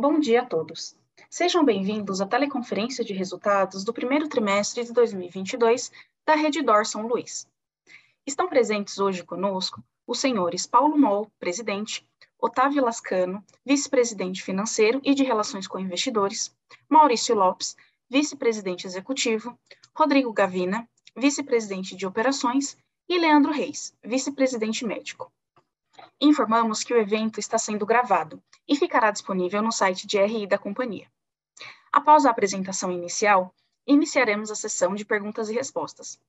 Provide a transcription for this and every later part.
Bom dia a todos. Sejam bem-vindos à teleconferência de resultados do primeiro trimestre de 2022 da Rede Dor São Luís. Estão presentes hoje conosco os senhores Paulo Moll, presidente, Otávio Lascano, vice-presidente financeiro e de relações com investidores, Maurício Lopes, vice-presidente executivo, Rodrigo Gavina, vice-presidente de operações, e Leandro Reis, vice-presidente médico. Informamos que o evento está sendo gravado e ficará disponível no site de RI da companhia. Após a apresentação inicial, iniciaremos a sessão de perguntas e respostas.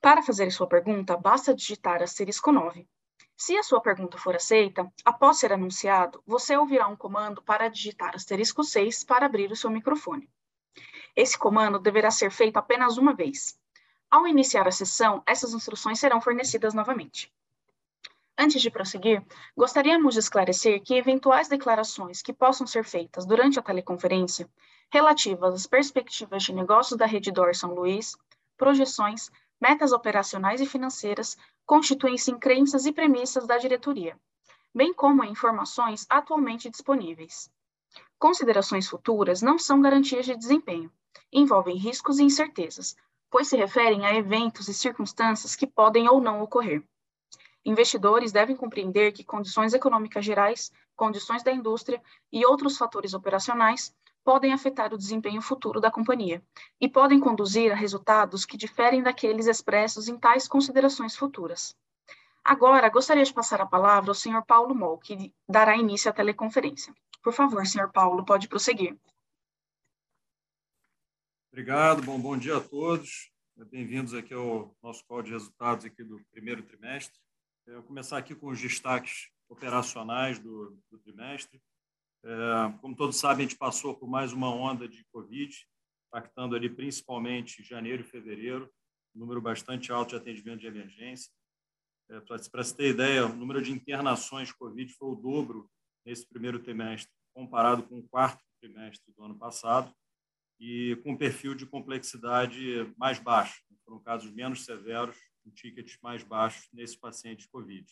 Para fazer sua pergunta, basta digitar asterisco 9. Se a sua pergunta for aceita, após ser anunciado, você ouvirá um comando para digitar asterisco 6 para abrir o seu microfone. Esse comando deverá ser feito apenas uma vez. Ao iniciar a sessão, essas instruções serão fornecidas novamente. Antes de prosseguir, gostaríamos de esclarecer que eventuais declarações que possam ser feitas durante a teleconferência, relativas às perspectivas de negócios da Rede Dor São Luís, projeções, metas operacionais e financeiras, constituem-se em crenças e premissas da diretoria, bem como em informações atualmente disponíveis. Considerações futuras não são garantias de desempenho, envolvem riscos e incertezas, pois se referem a eventos e circunstâncias que podem ou não ocorrer. Investidores devem compreender que condições econômicas gerais, condições da indústria e outros fatores operacionais podem afetar o desempenho futuro da companhia e podem conduzir a resultados que diferem daqueles expressos em tais considerações futuras. Agora, gostaria de passar a palavra ao Sr. Paulo Moll, que dará início à teleconferência. Por favor, Sr. Paulo, pode prosseguir. Obrigado, bom, bom dia a todos. Bem-vindos aqui ao nosso call de resultados aqui do primeiro trimestre. Eu vou começar aqui com os destaques operacionais do, do trimestre. É, como todos sabem, a gente passou por mais uma onda de Covid, impactando ali principalmente janeiro e fevereiro, um número bastante alto de atendimento de emergência. É, Para se ter ideia, o número de internações Covid foi o dobro nesse primeiro trimestre, comparado com o quarto trimestre do ano passado, e com um perfil de complexidade mais baixo. Foram casos menos severos com tickets mais baixos nesses pacientes COVID.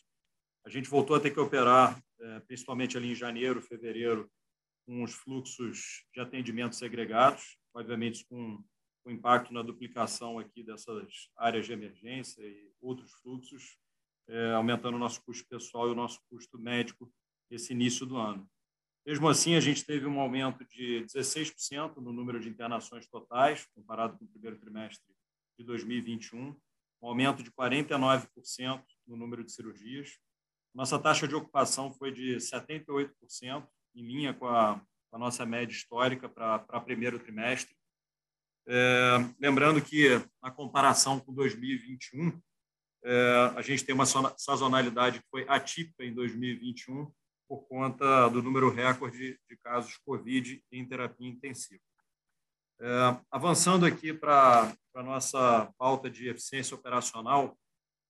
A gente voltou a ter que operar, é, principalmente ali em janeiro, fevereiro, com os fluxos de atendimento segregados, obviamente com o impacto na duplicação aqui dessas áreas de emergência e outros fluxos, é, aumentando o nosso custo pessoal e o nosso custo médico esse início do ano. Mesmo assim, a gente teve um aumento de 16% no número de internações totais, comparado com o primeiro trimestre de 2021, um aumento de 49% no número de cirurgias. Nossa taxa de ocupação foi de 78%, em linha com a, com a nossa média histórica para primeiro trimestre. É, lembrando que, na comparação com 2021, é, a gente tem uma sazonalidade que foi atípica em 2021 por conta do número recorde de casos Covid em terapia intensiva. É, avançando aqui para a nossa pauta de eficiência operacional,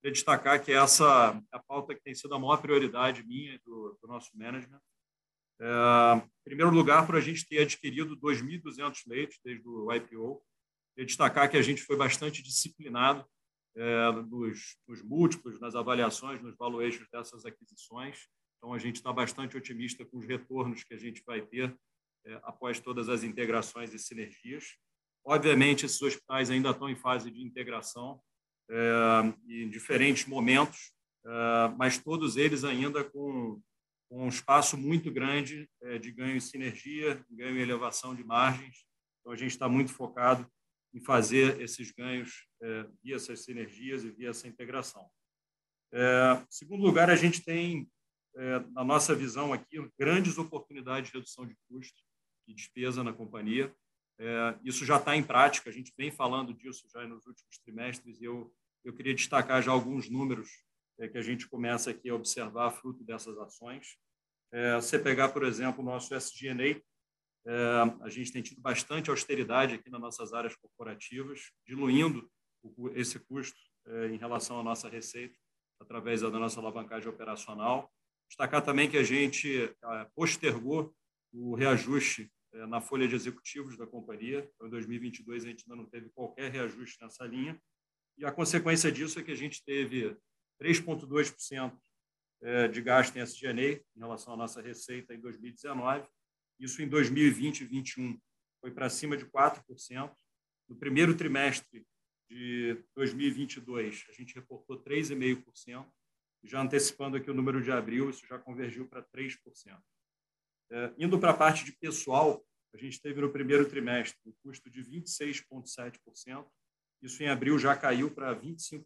queria destacar que essa é a pauta que tem sido a maior prioridade minha e do, do nosso management. É, em primeiro lugar, por a gente ter adquirido 2.200 leitos desde o IPO. Queria destacar que a gente foi bastante disciplinado é, nos, nos múltiplos, nas avaliações, nos valuations dessas aquisições. Então, a gente está bastante otimista com os retornos que a gente vai ter após todas as integrações e sinergias. Obviamente, esses hospitais ainda estão em fase de integração, é, em diferentes momentos, é, mas todos eles ainda com, um espaço muito grande é, de ganho em sinergia, ganho em elevação de margens. Então, a gente está muito focado em fazer esses ganhos é, via essas sinergias e via essa integração. É, em segundo lugar, a gente tem, na nossa visão aqui, grandes oportunidades de redução de custos e despesa na companhia. É, isso já está em prática, a gente vem falando disso já nos últimos trimestres e eu, eu queria destacar já alguns números é, que a gente começa aqui a observar fruto dessas ações. É, você pegar, por exemplo, o nosso SG&A, é, a gente tem tido bastante austeridade aqui nas nossas áreas corporativas, diluindo o, esse custo é, em relação à nossa receita através da nossa alavancagem operacional. Destacar também que a gente é, postergou o reajuste na folha de executivos da companhia. Então, em 2022, a gente ainda não teve qualquer reajuste nessa linha. E a consequência disso é que a gente teve 3,2% é, de gasto em SG&A em relação à nossa receita em 2019 Isso em 2020 e 2021 foi para cima de 4%. No primeiro trimestre de 2022, a gente reportou 3,5%. Já antecipando aqui o número de abril, isso já convergiu para 3%. É, indo para a parte de pessoal, a gente teve no primeiro trimestre um custo de 26,7%. Isso em abril já caiu para 25%,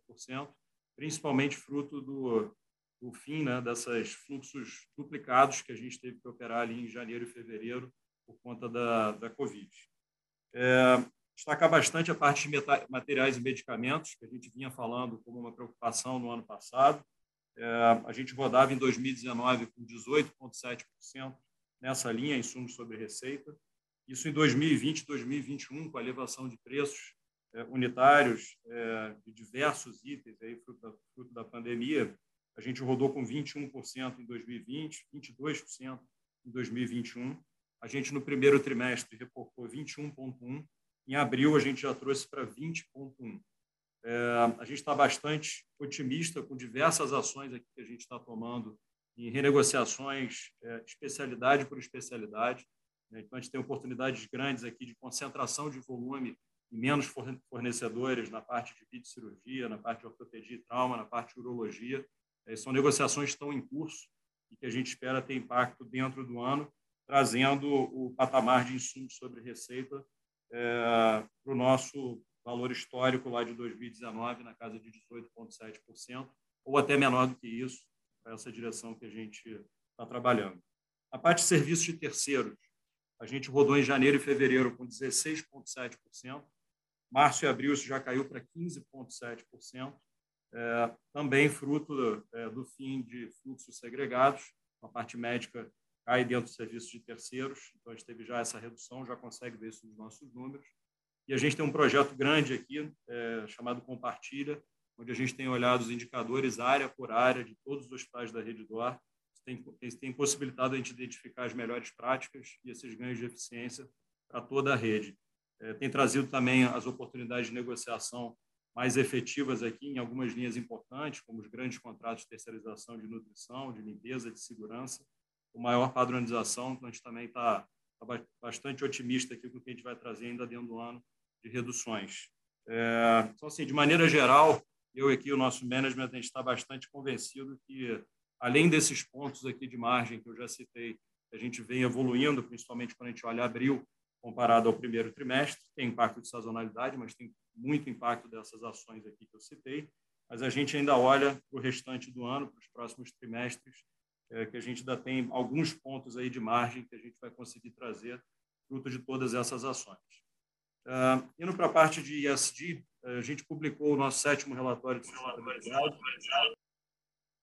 principalmente fruto do, do fim né, desses fluxos duplicados que a gente teve que operar ali em janeiro e fevereiro por conta da, da Covid. É, destacar bastante a parte de materiais e medicamentos, que a gente vinha falando como uma preocupação no ano passado. É, a gente rodava em 2019 com 18,7% nessa linha, insumos sobre receita. Isso em 2020 2021, com a elevação de preços é, unitários é, de diversos itens, aí, fruto, da, fruto da pandemia, a gente rodou com 21% em 2020, 22% em 2021. A gente, no primeiro trimestre, reportou 21,1%. Em abril, a gente já trouxe para 20,1%. É, a gente está bastante otimista com diversas ações aqui que a gente está tomando em renegociações, é, especialidade por especialidade. Né? Então, a gente tem oportunidades grandes aqui de concentração de volume e menos fornecedores na parte de cirurgia, na parte de ortopedia e trauma, na parte de urologia. É, são negociações que estão em curso e que a gente espera ter impacto dentro do ano, trazendo o patamar de insumos sobre receita é, para o nosso valor histórico lá de 2019, na casa de 18,7%, ou até menor do que isso, para essa direção que a gente está trabalhando. A parte de serviços de terceiros, a gente rodou em janeiro e fevereiro com 16,7%. Março e abril isso já caiu para 15,7%. É, também fruto é, do fim de fluxos segregados. A parte médica cai dentro dos serviços de terceiros. Então, a gente teve já essa redução, já consegue ver isso nos nossos números. E a gente tem um projeto grande aqui, é, chamado Compartilha, onde a gente tem olhado os indicadores área por área de todos os hospitais da rede DOR tem, tem possibilitado a gente identificar as melhores práticas e esses ganhos de eficiência para toda a rede. É, tem trazido também as oportunidades de negociação mais efetivas aqui em algumas linhas importantes, como os grandes contratos de terceirização de nutrição, de limpeza, de segurança, com maior padronização. Então, a gente também está tá bastante otimista aqui com o que a gente vai trazer ainda dentro do ano de reduções. É, então, assim, de maneira geral, eu aqui, o nosso management, a gente está bastante convencido que além desses pontos aqui de margem que eu já citei, a gente vem evoluindo, principalmente quando a gente olha abril comparado ao primeiro trimestre, tem impacto de sazonalidade, mas tem muito impacto dessas ações aqui que eu citei, mas a gente ainda olha para o restante do ano, para os próximos trimestres, é, que a gente ainda tem alguns pontos aí de margem que a gente vai conseguir trazer fruto de todas essas ações. Uh, indo para a parte de ESG, a gente publicou o nosso sétimo relatório de sustentabilidade,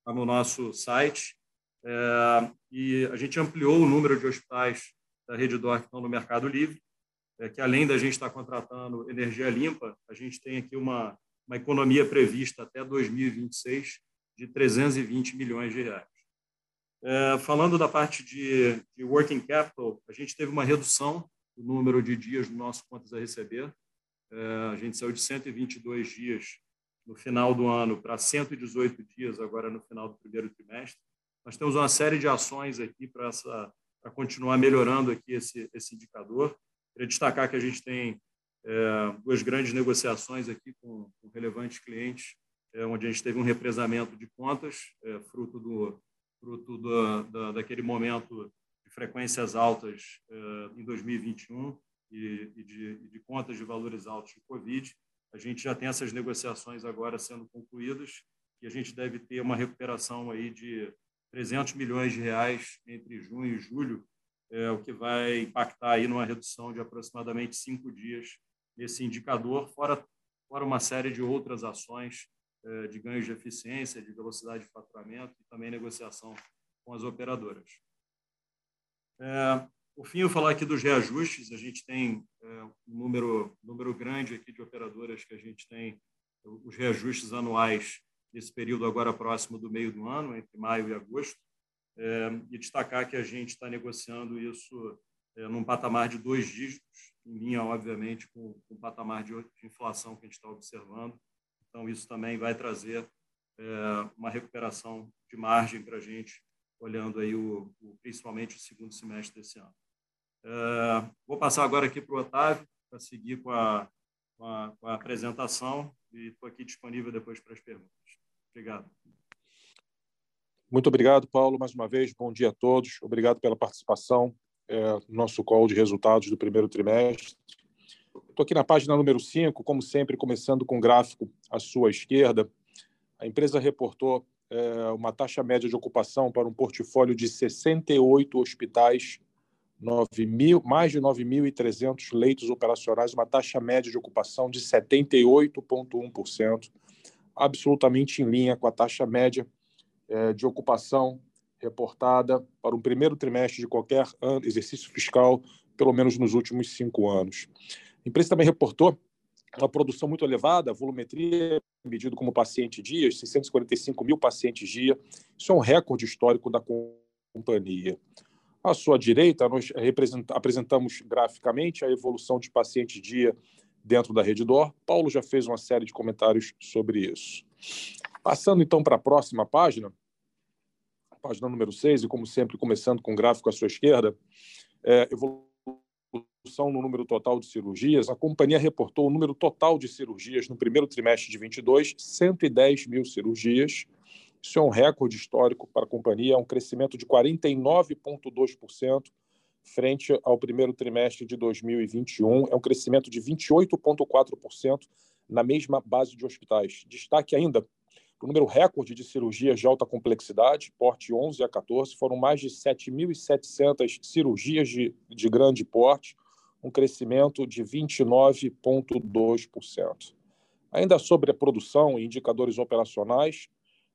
Tá no nosso site. É, e a gente ampliou o número de hospitais da rede DOR que estão no Mercado Livre, é, que além da gente estar contratando energia limpa, a gente tem aqui uma, uma economia prevista até 2026 de 320 milhões de reais. É, falando da parte de, de, working capital, a gente teve uma redução do número de dias no nosso contas a receber. É, a gente saiu de 122 dias no final do ano para 118 dias agora no final do primeiro trimestre. Nós temos uma série de ações aqui para essa para continuar melhorando aqui esse esse indicador. Queria destacar que a gente tem é, duas grandes negociações aqui com, com relevantes clientes, é, onde a gente teve um represamento de contas, é, fruto do fruto do, da, daquele momento frequências altas é, em 2021 e, e, de, e de contas de valores altos de Covid. A gente já tem essas negociações agora sendo concluídas e a gente deve ter uma recuperação aí de 300 milhões de reais entre junho e julho, é, o que vai impactar aí numa redução de aproximadamente cinco dias nesse indicador, fora, fora uma série de outras ações é, de ganhos de eficiência, de velocidade de faturamento e também negociação com as operadoras. É, por fim, eu falar aqui dos reajustes. A gente tem é, um número, número grande aqui de operadoras que a gente tem os reajustes anuais nesse período agora próximo do meio do ano, entre maio e agosto, é, e destacar que a gente está negociando isso é, num patamar de dois dígitos, em linha, obviamente, com, com o patamar de, de inflação que a gente está observando. Então, isso também vai trazer é, uma recuperação de margem para a gente olhando aí o, o, principalmente o segundo semestre desse ano. É, vou passar agora aqui para o Otávio, para seguir com a, com a, com a apresentação, e estou aqui disponível depois para as perguntas. Obrigado. Muito obrigado, Paulo, mais uma vez. Bom dia a todos. Obrigado pela participação é, no nosso call de resultados do primeiro trimestre. Estou aqui na página número 5, como sempre, começando com o gráfico à sua esquerda. A empresa reportou é, uma taxa média de ocupação para um portfólio de 68 hospitais, 9 mil, mais de 9.300 leitos operacionais, uma taxa média de ocupação de 78,1%, absolutamente em linha com a taxa média é, de ocupação reportada para o primeiro trimestre de qualquer ano, exercício fiscal, pelo menos nos últimos cinco anos. A empresa também reportou uma produção muito elevada, volumetria medido como paciente dia, 645 mil pacientes dia. Isso é um recorde histórico da companhia. À sua direita, nós apresentamos graficamente a evolução de pacientes dia dentro da Reddor. Paulo já fez uma série de comentários sobre isso. Passando então para a próxima página, página número 6, e como sempre, começando com o gráfico à sua esquerda, é, evolução no número total de cirurgias, a companhia reportou o número total de cirurgias no primeiro trimestre de 22, 110 mil cirurgias. Isso é um recorde histórico para a companhia, é um crescimento de 49,2% frente ao primeiro trimestre de 2021, é um crescimento de 28,4% na mesma base de hospitais. Destaque ainda o número recorde de cirurgias de alta complexidade, porte 11 a 14, foram mais de 7.700 cirurgias de, de grande porte, um crescimento de 29,2%. Ainda sobre a produção e indicadores operacionais,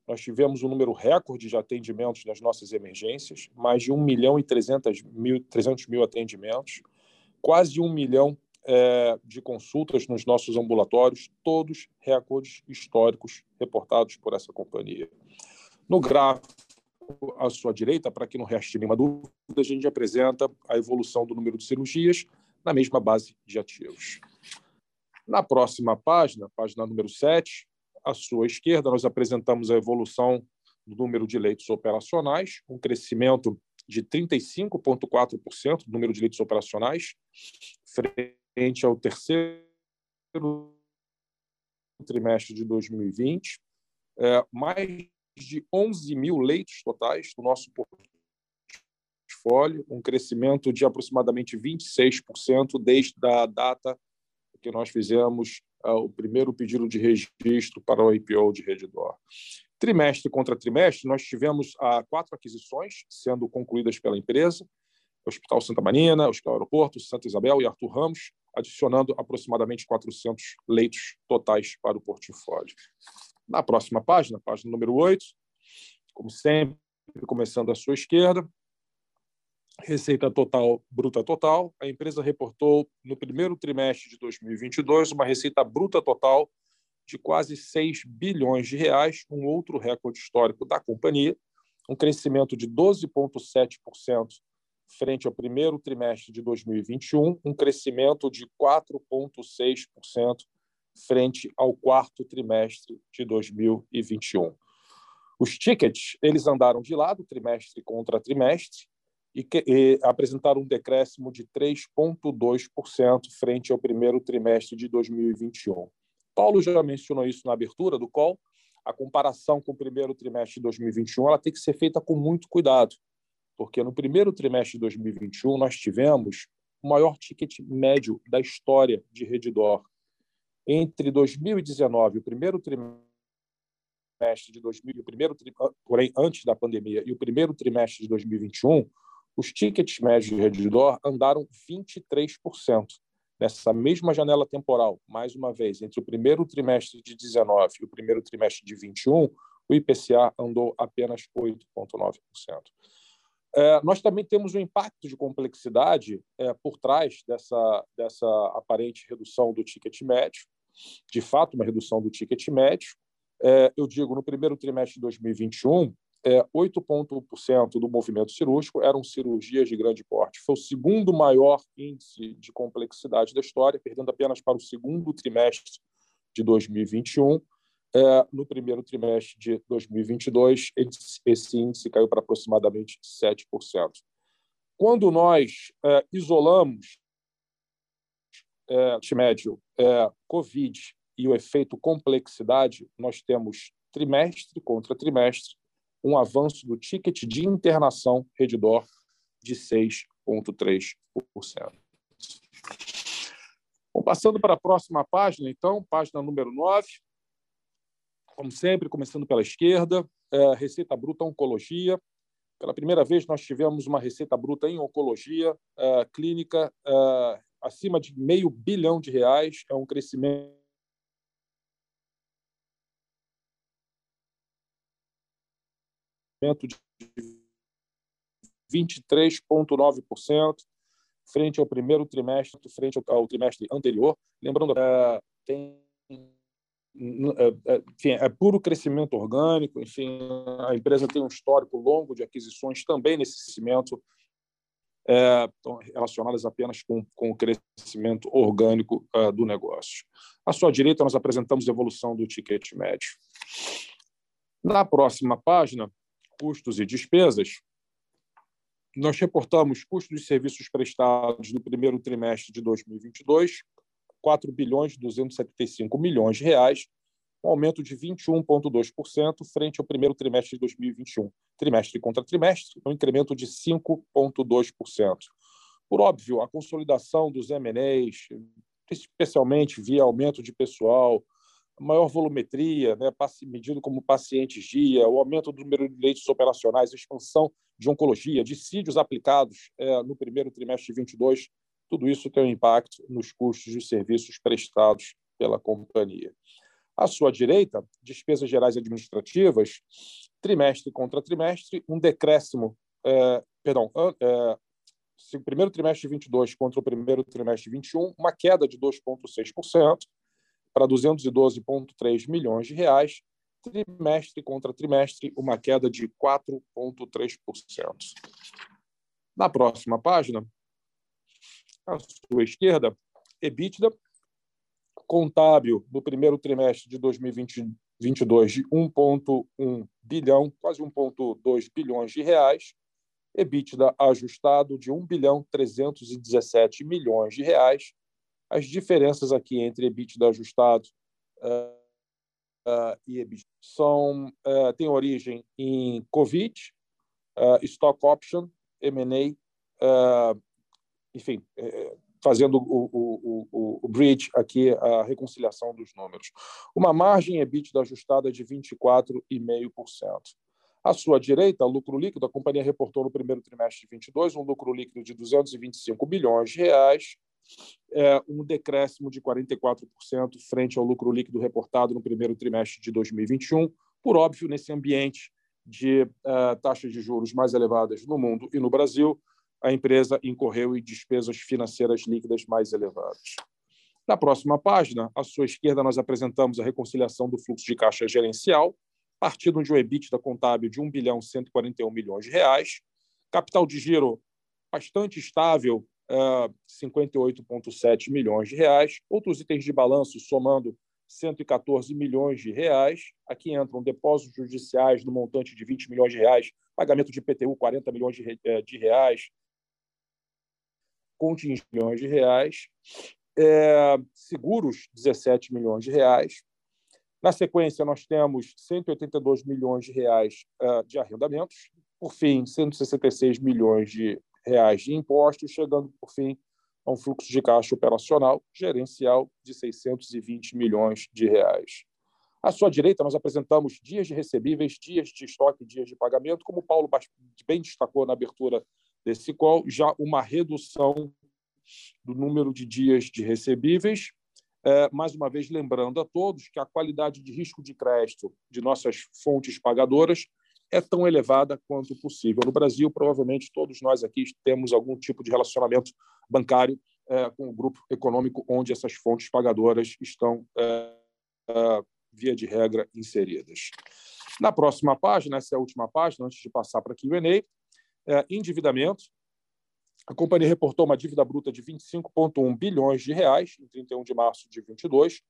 nós tivemos um número recorde de atendimentos nas nossas emergências, mais de 1 milhão e 300 mil, 300 mil atendimentos, quase 1 milhão é, de consultas nos nossos ambulatórios, todos recordes históricos reportados por essa companhia. No gráfico à sua direita, para que não reste nenhuma dúvida, a gente apresenta a evolução do número de cirurgias na mesma base de ativos. Na próxima página, página número 7, à sua esquerda, nós apresentamos a evolução do número de leitos operacionais, um crescimento de 35,4% do número de leitos operacionais, frente ao terceiro trimestre de 2020, é, mais de 11 mil leitos totais do nosso portfólio, um crescimento de aproximadamente 26% desde a data que nós fizemos uh, o primeiro pedido de registro para o IPO de Redditor. Trimestre contra trimestre, nós tivemos uh, quatro aquisições sendo concluídas pela empresa, Hospital Santa Marina, Hospital Aeroporto, Santa Isabel e Arthur Ramos, adicionando aproximadamente 400 leitos totais para o portfólio. Na próxima página, página número 8, como sempre, começando à sua esquerda, receita total bruta total, a empresa reportou no primeiro trimestre de 2022 uma receita bruta total de quase 6 bilhões de reais, um outro recorde histórico da companhia, um crescimento de 12,7% frente ao primeiro trimestre de 2021, um crescimento de 4,6% frente ao quarto trimestre de 2021. Os tickets eles andaram de lado trimestre contra trimestre e, que, e apresentaram um decréscimo de 3,2% frente ao primeiro trimestre de 2021. Paulo já mencionou isso na abertura do call. A comparação com o primeiro trimestre de 2021 ela tem que ser feita com muito cuidado, porque no primeiro trimestre de 2021 nós tivemos o maior ticket médio da história de Redditor. Entre 2019, o primeiro trimestre de 2000, o primeiro porém antes da pandemia e o primeiro trimestre de 2021, os tickets médios de Redditor andaram 23%. Nessa mesma janela temporal, mais uma vez, entre o primeiro trimestre de 19 e o primeiro trimestre de 21, o IPCA andou apenas 8,9%. É, nós também temos um impacto de complexidade é, por trás dessa, dessa aparente redução do ticket médio, de fato, uma redução do ticket médio. É, eu digo, no primeiro trimestre de 2021, é, 8,1% do movimento cirúrgico eram cirurgias de grande porte. Foi o segundo maior índice de complexidade da história, perdendo apenas para o segundo trimestre de 2021, é, no primeiro trimestre de 2022, esse índice caiu para aproximadamente 7%. Quando nós é, isolamos é, médio, é, Covid e o efeito complexidade, nós temos trimestre contra trimestre um avanço do ticket de internação Redditor de 6,3%. Bom, passando para a próxima página, então, página número 9. Como sempre, começando pela esquerda, é, receita bruta oncologia. Pela primeira vez, nós tivemos uma receita bruta em oncologia é, clínica é, acima de meio bilhão de reais. É um crescimento de 23,9% frente ao primeiro trimestre, frente ao trimestre anterior. Lembrando, é, tem é, é, enfim, é puro crescimento orgânico, enfim, a empresa tem um histórico longo de aquisições também nesse crescimento, é, relacionadas apenas com, com o crescimento orgânico é, do negócio. À sua direita, nós apresentamos a evolução do ticket médio. Na próxima página, custos e despesas, nós reportamos custos de serviços prestados no primeiro trimestre de 2022, 4 bilhões 275 milhões de reais, um aumento de 21,2% frente ao primeiro trimestre de 2021. Trimestre contra trimestre, um incremento de 5,2%. Por óbvio, a consolidação dos M&As, especialmente via aumento de pessoal, maior volumetria, né, medido como pacientes dia, o aumento do número de leitos operacionais, expansão de oncologia, dissídios aplicados é, no primeiro trimestre de 22, tudo isso tem um impacto nos custos de serviços prestados pela companhia. À sua direita, despesas gerais administrativas, trimestre contra trimestre, um decréscimo, é, perdão, é, primeiro trimestre de 22 contra o primeiro trimestre de 21, uma queda de 2,6%, para 212,3 milhões de reais, trimestre contra trimestre, uma queda de 4,3%. Na próxima página, à sua esquerda, EBITDA contábil do primeiro trimestre de 2022 de 1,1 bilhão, quase 1,2 bilhões de reais, EBITDA ajustado de 1 bilhão 317 milhões de reais, as diferenças aqui entre EBITDA ajustado uh, uh, e EBITDA são, uh, têm origem em Covid, stock option, M&A, enfim, fazendo o, o, o, o, bridge aqui, a reconciliação dos números. Uma margem EBITDA ajustada de 24,5%. À sua direita, lucro líquido, a companhia reportou no primeiro trimestre de 22 um lucro líquido de 225 bilhões de reais, é, um decréscimo de 44% frente ao lucro líquido reportado no primeiro trimestre de 2021, por óbvio, nesse ambiente de uh, taxas de juros mais elevadas no mundo e no Brasil, a empresa incorreu em despesas financeiras líquidas mais elevadas. Na próxima página, à sua esquerda, nós apresentamos a reconciliação do fluxo de caixa gerencial, partindo de um EBITDA contábil de 1 bilhão 141 milhões de reais, capital de giro bastante estável 58,7 milhões de reais. Outros itens de balanço somando 114 milhões de reais. Aqui entram depósitos judiciais no montante de 20 milhões de reais, pagamento de IPTU 40 milhões de, eh, reais, contingentes milhões de reais, é, seguros 17 milhões de reais. Na sequência, nós temos 182 milhões de reais uh, de arrendamentos. Por fim, 166 milhões de reais de impostos, chegando, por fim, a um fluxo de caixa operacional gerencial de 620 milhões de reais. À sua direita, nós apresentamos dias de recebíveis, dias de estoque, dias de pagamento, como o Paulo bem destacou na abertura desse call, já uma redução do número de dias de recebíveis. É, mais uma vez, lembrando a todos que a qualidade de risco de crédito de nossas fontes pagadoras é tão elevada quanto possível. No Brasil, provavelmente todos nós aqui temos algum tipo de relacionamento bancário é, com o grupo econômico onde essas fontes pagadoras estão, é, é, via de regra, inseridas. Na próxima página, essa é a última página, antes de passar para a Q&A, é, endividamento. A companhia reportou uma dívida bruta de 25,1 bilhões de reais em 31 de março de 22,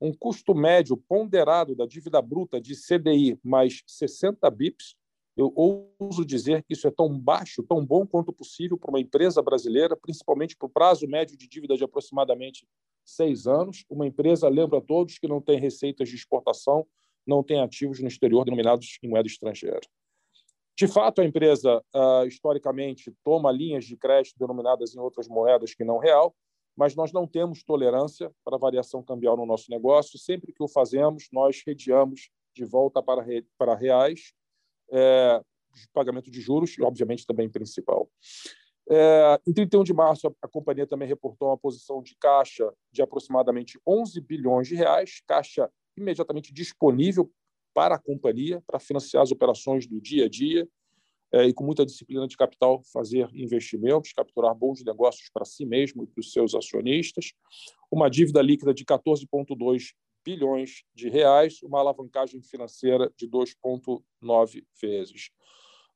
um custo médio ponderado da dívida bruta de CDI mais 60 bips Eu ouso dizer que isso é tão baixo, tão bom quanto possível para uma empresa brasileira, principalmente para o prazo médio de dívida de aproximadamente seis anos. Uma empresa, lembra a todos, que não tem receitas de exportação, não tem ativos no exterior denominados em moeda estrangeira. De fato, a empresa, ah, historicamente, toma linhas de crédito denominadas em outras moedas que não real, mas nós não temos tolerância para variação cambial no nosso negócio. Sempre que o fazemos, nós rediamos de volta para, para reais é, pagamento de juros e, obviamente, também principal. É, em 31 de março, a, a, companhia também reportou uma posição de caixa de aproximadamente 11 bilhões de reais, caixa imediatamente disponível para a companhia para financiar as operações do dia a dia é, e com muita disciplina de capital fazer investimentos, capturar bons negócios para si mesmo e para os seus acionistas, uma dívida líquida de 14,2 bilhões de reais, uma alavancagem financeira de 2,9 vezes.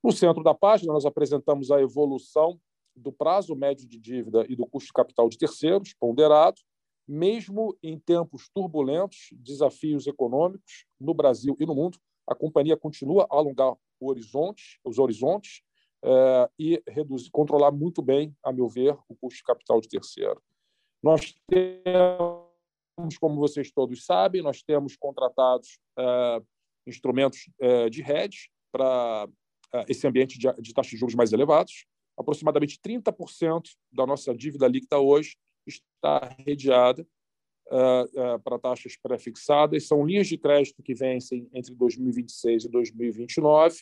No centro da página, nós apresentamos a evolução do prazo médio de dívida e do custo de capital de terceiros, ponderado, mesmo em tempos turbulentos, desafios econômicos no Brasil e no mundo, a companhia continua a alongar os horizontes eh, e reduzir, controlar muito bem, a meu ver, o custo de capital de terceiro. Nós temos como vocês todos sabem, nós temos contratados uh, instrumentos uh, de hedge para esse ambiente de, de taxas de juros mais elevados. Aproximadamente 30% da nossa dívida líquida hoje está redeada para taxas pré-fixadas. São linhas de crédito que vencem entre 2026 e 2029,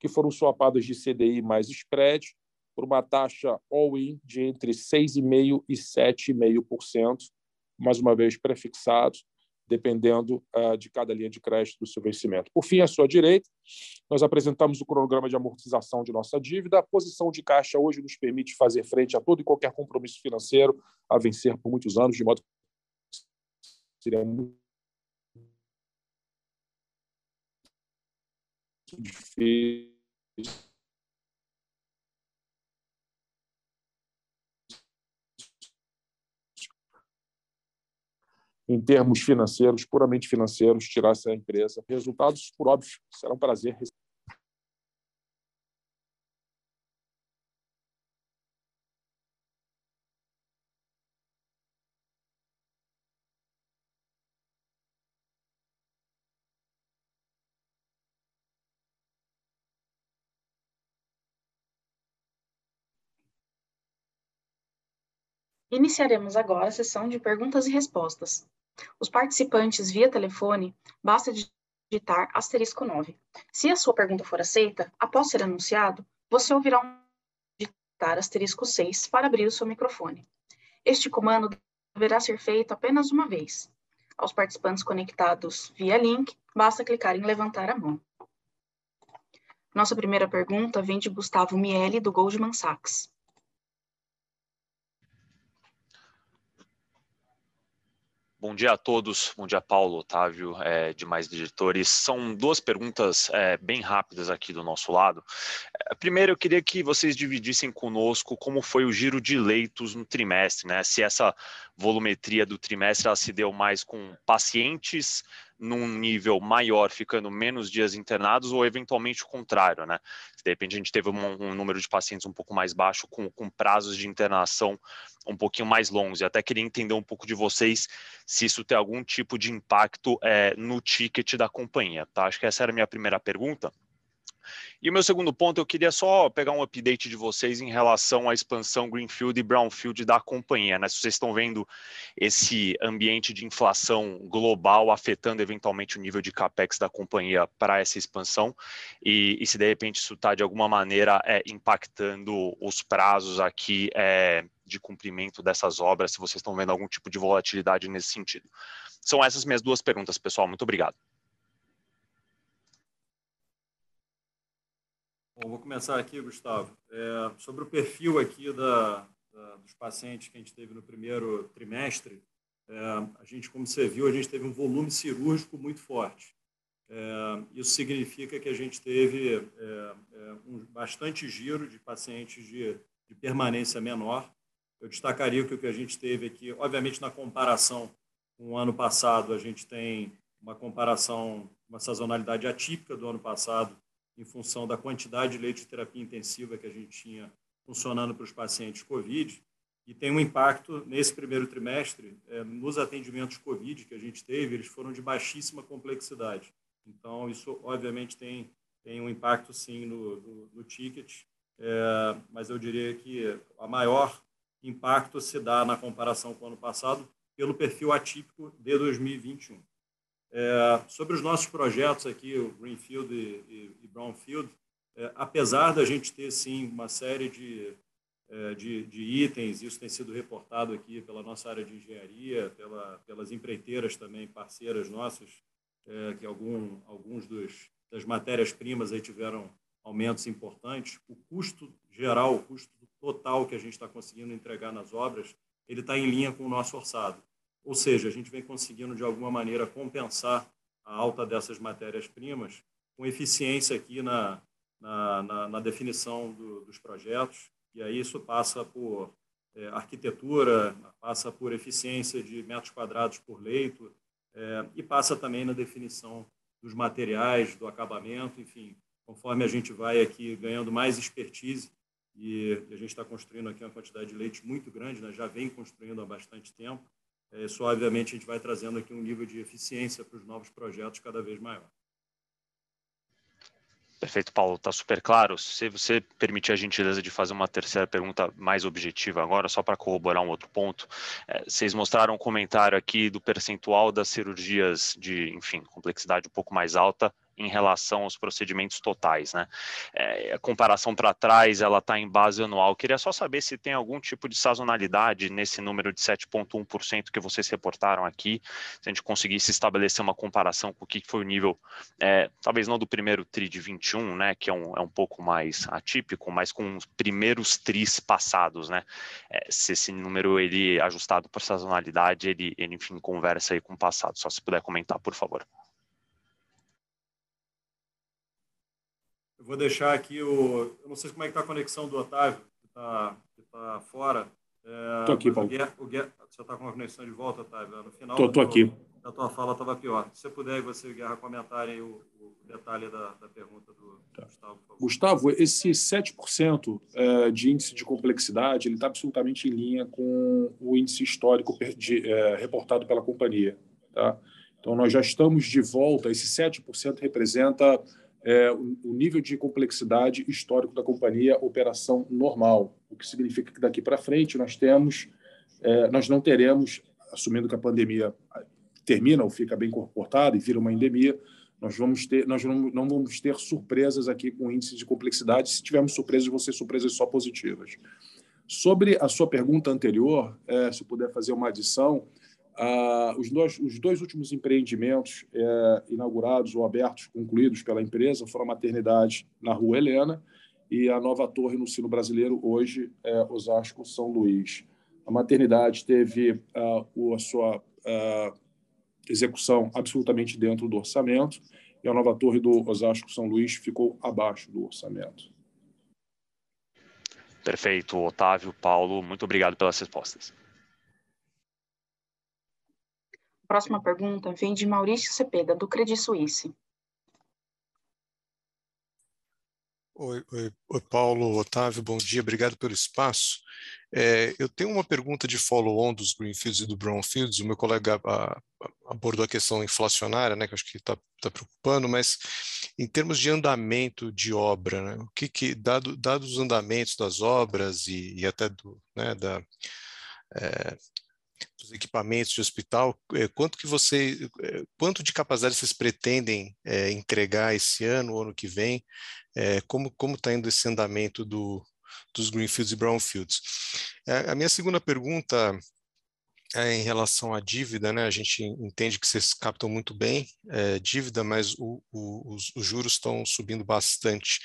que foram swapadas de CDI mais spread, por uma taxa all-in de entre 6,5% e 7,5%, mais uma vez prefixados, dependendo uh, de cada linha de crédito do seu vencimento. Por fim, à sua direita, nós apresentamos o cronograma de amortização de nossa dívida. A posição de caixa hoje nos permite fazer frente a todo e qualquer compromisso financeiro a vencer por muitos anos, de modo seria muito difícil em termos financeiros, puramente financeiros, tirar essa empresa. Resultados, por óbvio, será um prazer Iniciaremos agora a sessão de perguntas e respostas. Os participantes via telefone, basta digitar asterisco 9. Se a sua pergunta for aceita, após ser anunciado, você ouvirá um digitar asterisco 6 para abrir o seu microfone. Este comando deverá ser feito apenas uma vez. Aos participantes conectados via link, basta clicar em levantar a mão. Nossa primeira pergunta vem de Gustavo Miele, do Goldman Sachs. Bom dia a todos, bom dia Paulo, Otávio, é, demais editores. São duas perguntas é, bem rápidas aqui do nosso lado. É, primeiro, eu queria que vocês dividissem conosco como foi o giro de leitos no trimestre, né? Se essa volumetria do trimestre ela se deu mais com pacientes num nível maior, ficando menos dias internados, ou eventualmente o contrário, né? De repente a gente teve um, um número de pacientes um pouco mais baixo, com, com, prazos de internação um pouquinho mais longos. E até queria entender um pouco de vocês se isso tem algum tipo de impacto é, no ticket da companhia, tá? Acho que essa era a minha primeira pergunta. E o meu segundo ponto, eu queria só pegar um update de vocês em relação à expansão Greenfield e Brownfield da companhia. Né? Se vocês estão vendo esse ambiente de inflação global afetando eventualmente o nível de capex da companhia para essa expansão, e, e, se de repente isso está de alguma maneira é, impactando os prazos aqui é, de cumprimento dessas obras, se vocês estão vendo algum tipo de volatilidade nesse sentido. São essas minhas duas perguntas, pessoal. Muito obrigado. Bom, vou começar aqui, Gustavo. É, sobre o perfil aqui da, da, dos pacientes que a gente teve no primeiro trimestre, é, a gente, como você viu, a gente teve um volume cirúrgico muito forte. É, isso significa que a gente teve é, é, um bastante giro de pacientes de, de permanência menor. Eu destacaria que o que a gente teve aqui, obviamente, na comparação com o ano passado, a gente tem uma comparação, uma sazonalidade atípica do ano passado, em função da quantidade de leite de terapia intensiva que a gente tinha funcionando para os pacientes COVID, e tem um impacto nesse primeiro trimestre é, nos atendimentos COVID que a gente teve, eles foram de baixíssima complexidade. Então, isso obviamente tem, tem um impacto sim no, no, no ticket, é, mas eu diria que a maior impacto se dá na comparação com o ano passado pelo perfil atípico de 2021. É, sobre os nossos projetos aqui, o Greenfield e, e, e Brownfield, é, apesar da gente ter sim uma série de, é, de, de, itens, isso tem sido reportado aqui pela nossa área de engenharia, pela, pelas empreiteiras também parceiras nossas, é, que algum, alguns dos, das matérias-primas aí tiveram aumentos importantes, o custo geral, o custo total que a gente está conseguindo entregar nas obras, ele está em linha com o nosso orçado. Ou seja, a gente vem conseguindo, de alguma maneira, compensar a alta dessas matérias-primas com eficiência aqui na, na, na, na definição do, dos projetos. E aí isso passa por é, arquitetura, passa por eficiência de metros quadrados por leito é, e passa também na definição dos materiais, do acabamento, enfim, conforme a gente vai aqui ganhando mais expertise e a gente está construindo aqui uma quantidade de leite muito grande, né? já vem construindo há bastante tempo, isso, obviamente, a gente vai trazendo aqui um nível de eficiência para os novos projetos cada vez maior. Perfeito, Paulo, está super claro. Se você permitir a gentileza de fazer uma terceira pergunta mais objetiva agora, só para corroborar um outro ponto, é, vocês mostraram um comentário aqui do percentual das cirurgias de, enfim, complexidade um pouco mais alta em relação aos procedimentos totais, né? É, a comparação para trás, ela está em base anual. Queria só saber se tem algum tipo de sazonalidade nesse número de 7,1% que vocês reportaram aqui, se a gente conseguisse estabelecer uma comparação com o que foi o nível, é, talvez não do primeiro TRI de 21, né, que é um, é um pouco mais atípico, mas com os primeiros TRIs passados, né? É, se esse número, ele ajustado por sazonalidade, ele, ele, enfim, conversa aí com o passado. Só se puder comentar, por favor. Vou deixar aqui o. Eu não sei como é que está a conexão do Otávio, que está tá fora. Estou é, aqui, Paulo. O Guerra, o Guerra, você está com a conexão de volta, Otávio? No final Estou aqui. A tua fala estava pior. Se você puder, você, Guerra, comentarem o, o detalhe da, da pergunta do, tá. Gustavo. Gustavo, esse 7% é, de índice de complexidade ele está absolutamente em linha com o índice histórico de, é, reportado pela companhia. Tá? Então, nós já estamos de volta. Esse 7% representa é, o nível de complexidade histórico da companhia operação normal, o que significa que daqui para frente nós temos, é, nós não teremos, assumindo que a pandemia termina ou fica bem comportada e vira uma endemia, nós vamos ter, nós não, não vamos ter surpresas aqui com índice de complexidade. Se tivermos surpresas, vão ser surpresas só positivas. Sobre a sua pergunta anterior, é, se puder fazer uma adição, ah, os, dois, os, dois, últimos empreendimentos é, inaugurados ou abertos, concluídos pela empresa, foram a maternidade na Rua Helena e a nova torre no Sino Brasileiro, hoje é Osasco São Luís. A maternidade teve ah, a sua ah, execução absolutamente dentro do orçamento e a nova torre do Osasco São Luís ficou abaixo do orçamento. Perfeito, Otávio, Paulo, muito obrigado pelas respostas. Próxima pergunta vem de Maurício Cepeda, do Credit Suisse. Oi, oi, oi, Paulo, Otávio, bom dia, obrigado pelo espaço. É, eu tenho uma pergunta de follow-on dos Greenfields e do Brownfields. O meu colega a, a, abordou a questão inflacionária, né, que acho que está tá preocupando, mas em termos de andamento de obra, né, o que, que dado, dados os andamentos das obras e, e até do, né, da, é, dos equipamentos de hospital, é, quanto que você, é, quanto de capacidade vocês pretendem é, entregar esse ano ou ano que vem? É, como como está indo esse andamento do, dos greenfields e brownfields? É, a minha segunda pergunta é, em relação à dívida, né, a gente entende que vocês captam muito bem é, dívida, mas o, o, os, os, juros estão subindo bastante.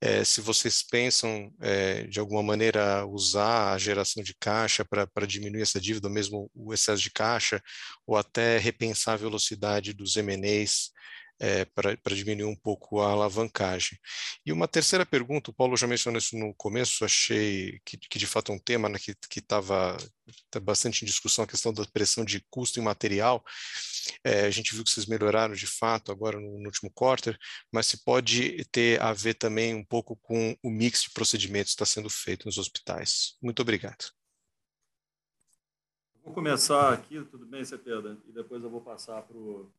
É, se vocês pensam, é, de alguma maneira, usar a geração de caixa para diminuir essa dívida, mesmo o excesso de caixa, ou até repensar a velocidade dos MNEs é, para diminuir um pouco a alavancagem. E uma terceira pergunta, o Paulo já mencionou isso no começo, achei que, que de fato é um tema né, que estava tá bastante em discussão, a questão da pressão de custo em material. É, a gente viu que vocês melhoraram de fato agora no, no último quarter, mas se pode ter a ver também um pouco com o mix de procedimentos que está sendo feito nos hospitais. Muito obrigado. Vou começar aqui, tudo bem, Cepeda? E depois eu vou passar para o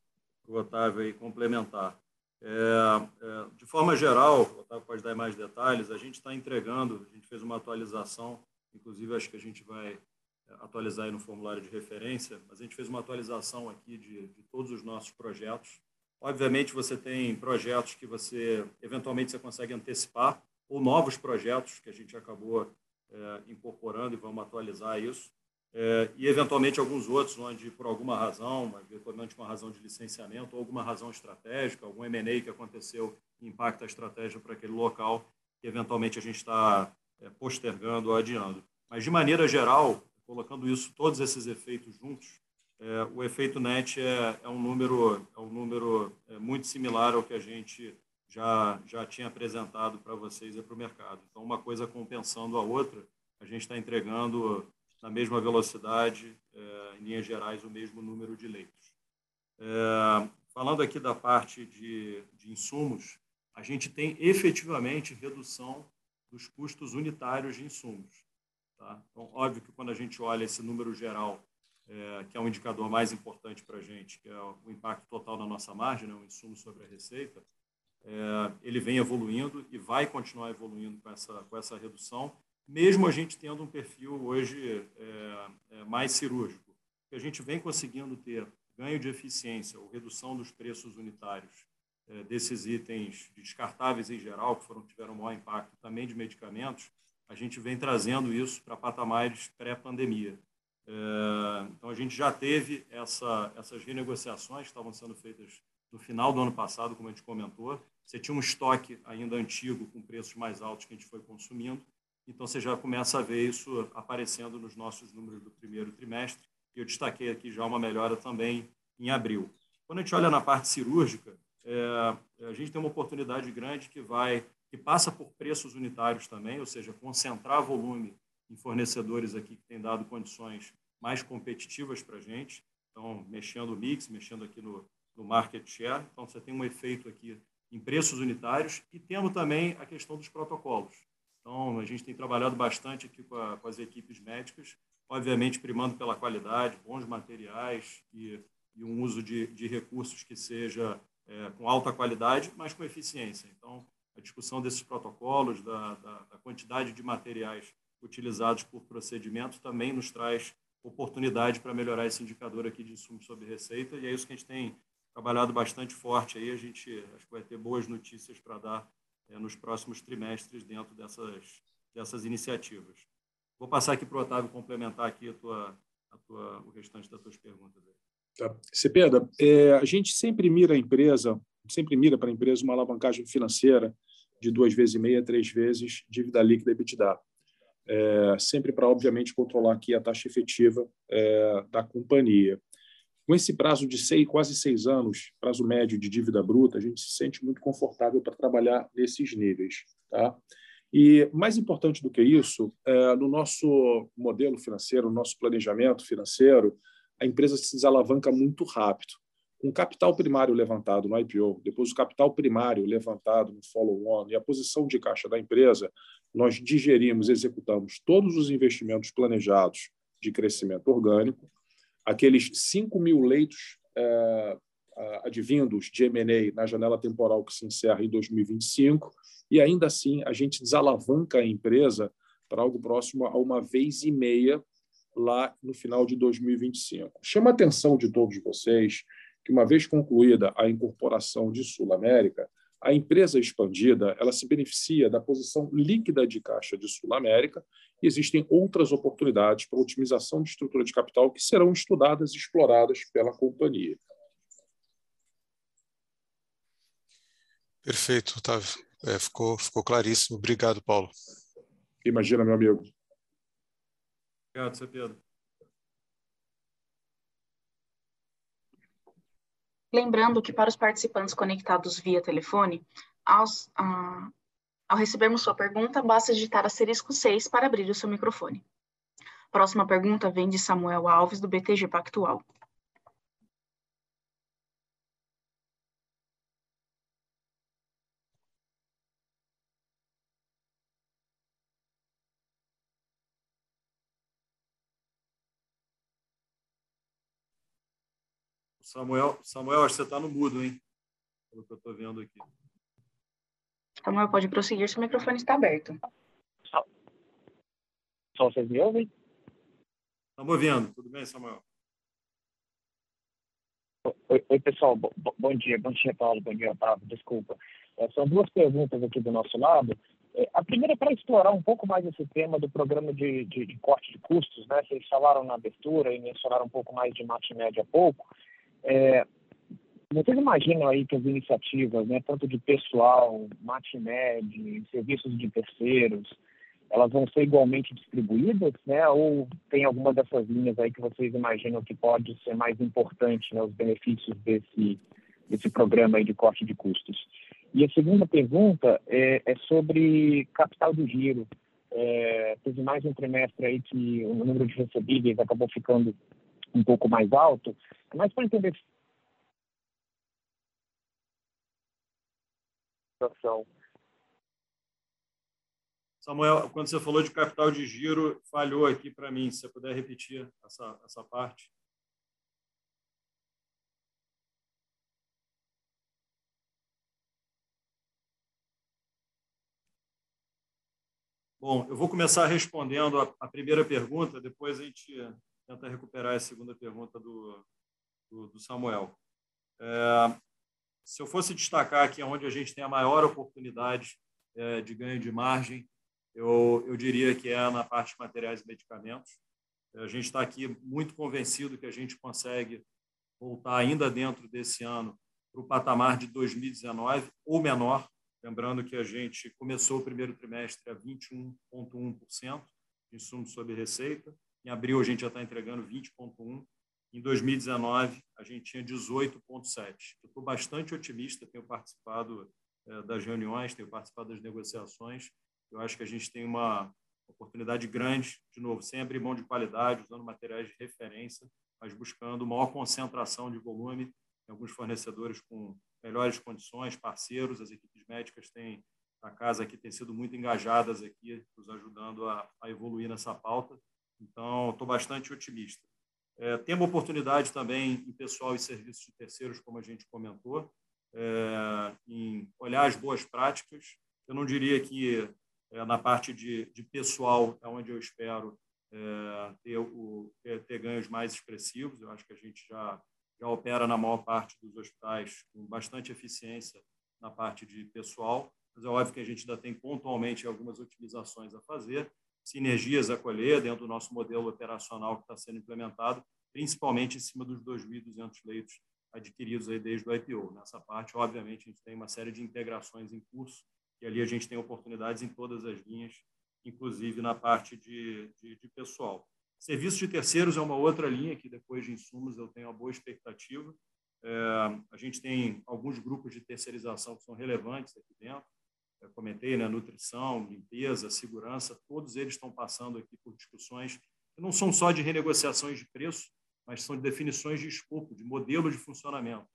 Otávio aí complementar. É, é, de forma geral, o Otávio pode dar mais detalhes, a gente está entregando, a gente fez uma atualização, inclusive acho que a gente vai atualizar aí no formulário de referência, mas a gente fez uma atualização aqui de, de todos os nossos projetos. Obviamente, você tem projetos que você, eventualmente, você consegue antecipar, ou novos projetos que a gente acabou é, incorporando e vamos atualizar isso é, e eventualmente alguns outros onde por alguma razão, eventualmente uma razão de licenciamento ou alguma razão estratégica, algum M&A que aconteceu impacta a estratégia para aquele local que eventualmente a gente está é, postergando ou adiando. Mas de maneira geral, colocando isso todos esses efeitos juntos, é, o efeito net é, é, um número é um número é, muito similar ao que a gente já já tinha apresentado para vocês e para o mercado. Então uma coisa compensando a outra, a gente está entregando na mesma velocidade, é, em linhas gerais, o mesmo número de leitos. É, falando aqui da parte de, de insumos, a gente tem efetivamente redução dos custos unitários de insumos. Tá? Então, óbvio que quando a gente olha esse número geral, é, que é um indicador mais importante para a gente, que é o impacto total na nossa margem, né, o insumo sobre a receita, ele vem evoluindo e vai continuar evoluindo com essa, com essa redução, mesmo a gente tendo um perfil hoje é, é, mais cirúrgico. a gente vem conseguindo ter ganho de eficiência ou redução dos preços unitários é, desses itens descartáveis em geral, que foram tiveram maior impacto, também de medicamentos, a gente vem trazendo isso para patamares pré-pandemia. É, então, a gente já teve essa, essas renegociações que estavam sendo feitas no final do ano passado, como a gente comentou. Você tinha um estoque ainda antigo, com preços mais altos que a gente foi consumindo. Então, você já começa a ver isso aparecendo nos nossos números do primeiro trimestre. E eu destaquei aqui já uma melhora também em abril. Quando a gente olha na parte cirúrgica, é, a gente tem uma oportunidade grande que vai que passa por preços unitários também, ou seja, concentrar volume em fornecedores aqui que têm dado condições mais competitivas para a gente. Então, mexendo o mix, mexendo aqui no, no market share. Então, você tem um efeito aqui em preços unitários e temos também a questão dos protocolos. Então, a gente tem trabalhado bastante aqui com, a, com as equipes médicas, obviamente primando pela qualidade, bons materiais e, e um uso de, de, recursos que seja é, com alta qualidade, mas com eficiência. Então, a discussão desses protocolos, da, da, da quantidade de materiais utilizados por procedimento, também nos traz oportunidade para melhorar esse indicador aqui de insumos sobre receita, e é isso que a gente tem trabalhado bastante forte aí. A gente acho que vai ter boas notícias para dar nos próximos trimestres dentro dessas, dessas iniciativas. Vou passar aqui para o Otávio complementar aqui a tua, a tua, o restante das tuas perguntas. Tá. Cepeda, é, a gente sempre mira a empresa, sempre mira para a empresa uma alavancagem financeira de duas vezes e meia, três vezes dívida líquida e EBITDA. É, sempre para, obviamente, controlar aqui a taxa efetiva é, da companhia. Com esse prazo de seis, quase seis anos, prazo médio de dívida bruta, a gente se sente muito confortável para trabalhar nesses níveis. Tá? E mais importante do que isso, é, no nosso modelo financeiro, no nosso planejamento financeiro, a empresa se desalavanca muito rápido. Com capital primário levantado no IPO, depois o capital primário levantado no follow-on e a posição de caixa da empresa, nós digerimos, executamos todos os investimentos planejados de crescimento orgânico, aqueles 5 mil leitos é, advindos de M&A na janela temporal que se encerra em 2025, e ainda assim a gente desalavanca a empresa para algo próximo a uma vez e meia lá no final de 2025. Chama a atenção de todos vocês que, uma vez concluída a incorporação de Sul América, a empresa expandida ela se beneficia da posição líquida de caixa de Sul América e existem outras oportunidades para otimização de estrutura de capital que serão estudadas e exploradas pela companhia. Perfeito, Otávio. É, ficou, ficou claríssimo. Obrigado, Paulo. Imagina, meu amigo. Obrigado, seu Pedro. Lembrando que para os participantes conectados via telefone, aos, uh, ao recebermos sua pergunta, basta digitar asterisco 6 para abrir o seu microfone. Próxima pergunta vem de Samuel Alves, do BTG Pactual. Samuel, Samuel, acho que você está no mudo, hein? Pelo que eu estou vendo aqui. Samuel, pode prosseguir, seu microfone está aberto. Só, só vocês me ouvem? Estamos ouvindo. Tudo bem, Samuel? Oi, oi pessoal. Bo, bom dia. Bom dia, Paulo. Bom dia, Otávio. Desculpa. É, são duas perguntas aqui do nosso lado. É, a primeira é para explorar um pouco mais esse tema do programa de, de, de, corte de custos. Né? Vocês falaram na abertura e mencionaram um pouco mais de mate média há pouco. É, vocês imaginam aí que as iniciativas, né, tanto de pessoal, MatMed, serviços de terceiros, elas vão ser igualmente distribuídas, né? Ou tem alguma dessas linhas aí que vocês imaginam que pode ser mais importante, né, os benefícios desse desse programa aí de corte de custos? E a segunda pergunta é, é sobre capital de giro. É, teve mais um trimestre aí que o número de recebíveis acabou ficando um pouco mais alto, mas para entender. Samuel, quando você falou de capital de giro, falhou aqui para mim. Se você puder repetir essa, essa parte. Bom, eu vou começar respondendo a, a primeira pergunta, depois a gente tenta recuperar a segunda pergunta do, do, do Samuel. É, se eu fosse destacar aqui onde a gente tem a maior oportunidade é, de ganho de margem, eu, eu diria que é na parte de materiais e medicamentos. A gente está aqui muito convencido que a gente consegue voltar ainda dentro desse ano para o patamar de 2019 ou menor, lembrando que a gente começou o primeiro trimestre a 21,1% de insumo sobre receita, em abril, a gente já está entregando 20,1%. Em 2019, a gente tinha 18,7%. Estou bastante otimista, tenho participado é, das reuniões, tenho participado das negociações. Eu acho que a gente tem uma oportunidade grande, de novo, sem abrir mão de qualidade, usando materiais de referência, mas buscando maior concentração de volume em alguns fornecedores com melhores condições, parceiros. As equipes médicas têm, a casa aqui tem sido muito engajadas aqui, nos ajudando a, a evoluir nessa pauta. Então, estou bastante otimista. É, temos oportunidade também em pessoal e serviços de terceiros, como a gente comentou, é, em olhar as boas práticas. Eu não diria que é, na parte de, de, pessoal é onde eu espero é, ter, o, ter, ter, ganhos mais expressivos. Eu acho que a gente já, já opera na maior parte dos hospitais com bastante eficiência na parte de pessoal, mas é óbvio que a gente ainda tem pontualmente algumas otimizações a fazer sinergias a colher dentro do nosso modelo operacional que está sendo implementado, principalmente em cima dos 2.200 leitos adquiridos aí desde o IPO. Nessa parte, obviamente, a gente tem uma série de integrações em curso e ali a gente tem oportunidades em todas as linhas, inclusive na parte de, de, de pessoal. Serviços de terceiros é uma outra linha que, depois de insumos, eu tenho uma boa expectativa. É, a gente tem alguns grupos de terceirização que são relevantes aqui dentro eu comentei, né, nutrição, limpeza, segurança, todos eles estão passando aqui por discussões que não são só de renegociações de preço, mas são de definições de escopo, de modelo de funcionamento.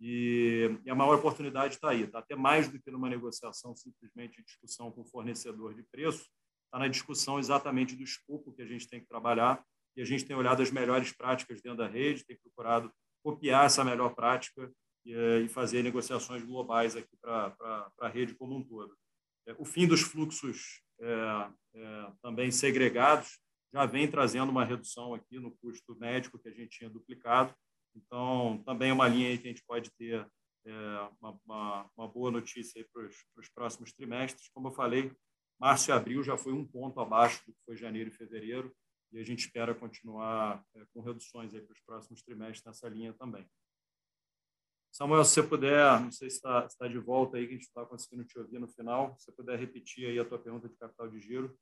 E, e a maior oportunidade está aí, está até mais do que numa negociação simplesmente de discussão com o fornecedor de preço, está na discussão exatamente do escopo que a gente tem que trabalhar e a gente tem olhado as melhores práticas dentro da rede, tem procurado copiar essa melhor prática eh, e fazer negociações globais aqui para a rede como um todo. É, o fim dos fluxos é, é, também segregados já vem trazendo uma redução aqui no custo médico que a gente tinha duplicado. Então, também é uma linha aí que a gente pode ter é, uma, uma, uma, boa notícia para os próximos trimestres. Como eu falei, março e abril já foi um ponto abaixo do que foi janeiro e fevereiro, e a gente espera continuar é, com reduções para os próximos trimestres nessa linha também. Samuel, se você puder, não sei se está, está de volta aí, que a gente está conseguindo te ouvir no final, se você puder repetir aí a tua pergunta de capital de giro.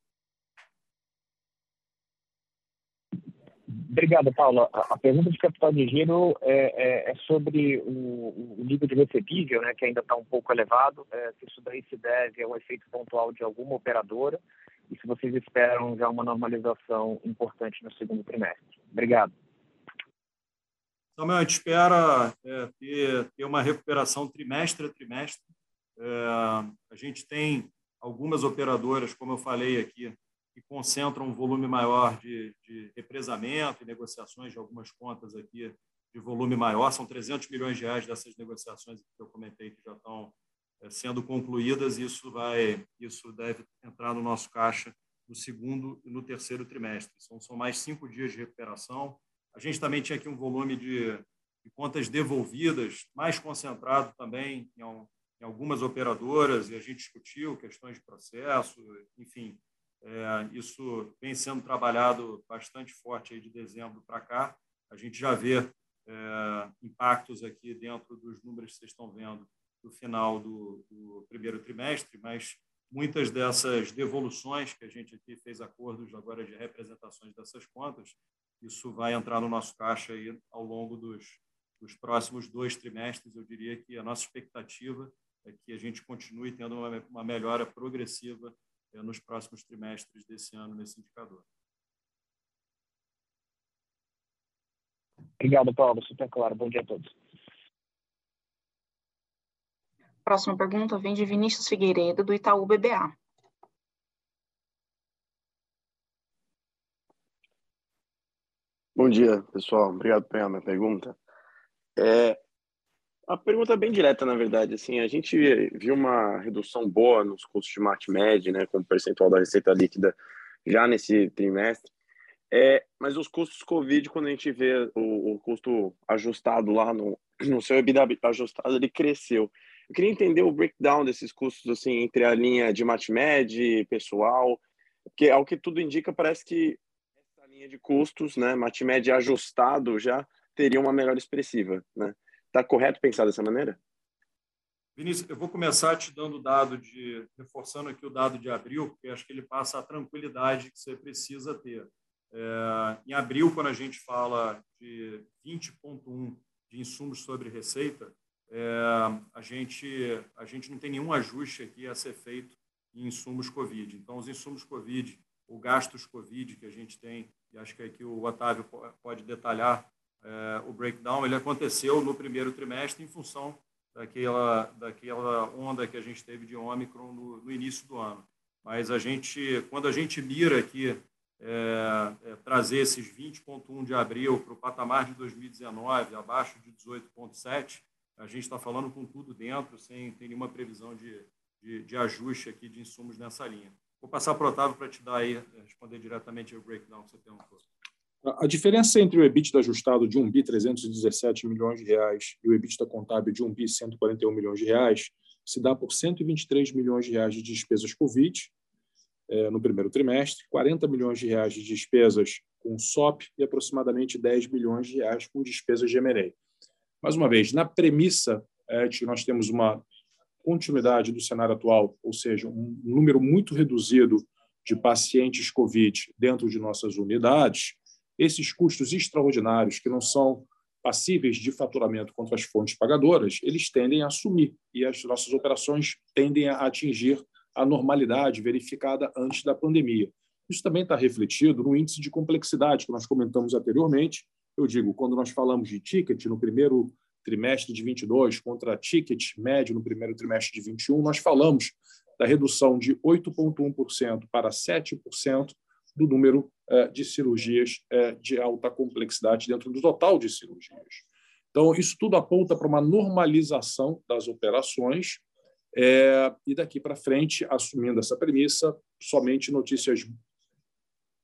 Obrigado, Paula. A pergunta de capital de giro é, é, é sobre o, o, nível de recebível, né, que ainda está um pouco elevado, é, se isso daí se deve a um efeito pontual de alguma operadora e se vocês esperam já uma normalização importante no segundo trimestre. Obrigado. Samuel, a gente espera é, ter, ter, uma recuperação trimestre a trimestre. É, a gente tem algumas operadoras, como eu falei aqui, que concentram um volume maior de, de represamento e negociações de algumas contas aqui de volume maior. São 300 milhões de reais dessas negociações que eu comentei que já estão é, sendo concluídas. Isso vai, isso deve entrar no nosso caixa no segundo e no terceiro trimestre. São, são mais cinco dias de recuperação a gente também tinha aqui um volume de, de contas devolvidas, mais concentrado também em, em, algumas operadoras, e a gente discutiu questões de processo, enfim, é, isso vem sendo trabalhado bastante forte aí de dezembro para cá. A gente já vê é, impactos aqui dentro dos números que vocês estão vendo do final do, do primeiro trimestre, mas muitas dessas devoluções que a gente aqui fez acordos agora de representações dessas contas isso vai entrar no nosso caixa aí ao longo dos, dos próximos dois trimestres. Eu diria que a nossa expectativa é que a gente continue tendo uma, uma melhora progressiva é, nos próximos trimestres desse ano nesse indicador. Obrigado, Paulo. Super claro. Bom dia a todos. Próxima pergunta vem de Vinícius Figueiredo, do Itaú BBA. Bom dia, pessoal. Obrigado pegar minha pergunta. É, a pergunta é bem direta, na verdade. Assim, a gente viu uma redução boa nos custos de MatMed, né, com o percentual da receita líquida já nesse trimestre. É, mas os custos Covid, quando a gente vê o, o custo ajustado lá no, no seu EBITDA ajustado, ele cresceu. Eu queria entender o breakdown desses custos assim entre a linha de MatMed, pessoal, porque ao que tudo indica parece que linha de custos, né, MatMed ajustado já teria uma melhor expressiva, né? Tá correto pensar dessa maneira? Vinícius, eu vou começar te dando o dado de reforçando aqui o dado de abril, porque acho que ele passa a tranquilidade que você precisa ter. É, em abril, quando a gente fala de 20,1 de insumos sobre receita, é, a gente a gente não tem nenhum ajuste aqui a ser feito em insumos COVID. Então, os insumos COVID, o gastos COVID que a gente tem acho que aqui o Otávio pode detalhar é, o breakdown, ele aconteceu no primeiro trimestre em função daquela, daquela onda que a gente teve de Ômicron no, no início do ano. Mas a gente, quando a gente mira aqui é, é, trazer esses 20,1 de abril para o patamar de 2019, abaixo de 18,7, a gente está falando com tudo dentro, sem ter nenhuma previsão de, de, de ajuste aqui de insumos nessa linha. Vou passar para o Otávio para te dar aí, eh, responder diretamente o breakdown que você perguntou. A diferença entre o EBITDA ajustado de 1 bi 317 milhões de reais e o EBITDA contábil de 1 bi 141 milhões de reais se dá por 123 milhões de reais de despesas Covid eh, no primeiro trimestre, 40 milhões de reais de despesas com SOP e aproximadamente 10 milhões de reais com despesas de M&A. Mais uma vez, na premissa é, de que nós temos uma continuidade do cenário atual, ou seja, um número muito reduzido de pacientes COVID dentro de nossas unidades, esses custos extraordinários que não são passíveis de faturamento contra as fontes pagadoras, eles tendem a assumir e as nossas operações tendem a atingir a normalidade verificada antes da pandemia. Isso também está refletido no índice de complexidade que nós comentamos anteriormente. Eu digo, quando nós falamos de ticket no primeiro trimestre de 22 contra ticket médio no primeiro trimestre de 21, nós falamos da redução de 8,1% para 7% do número eh, de cirurgias eh, de alta complexidade dentro do total de cirurgias. Então, isso tudo aponta para uma normalização das operações é, e daqui para frente, assumindo essa premissa, somente notícias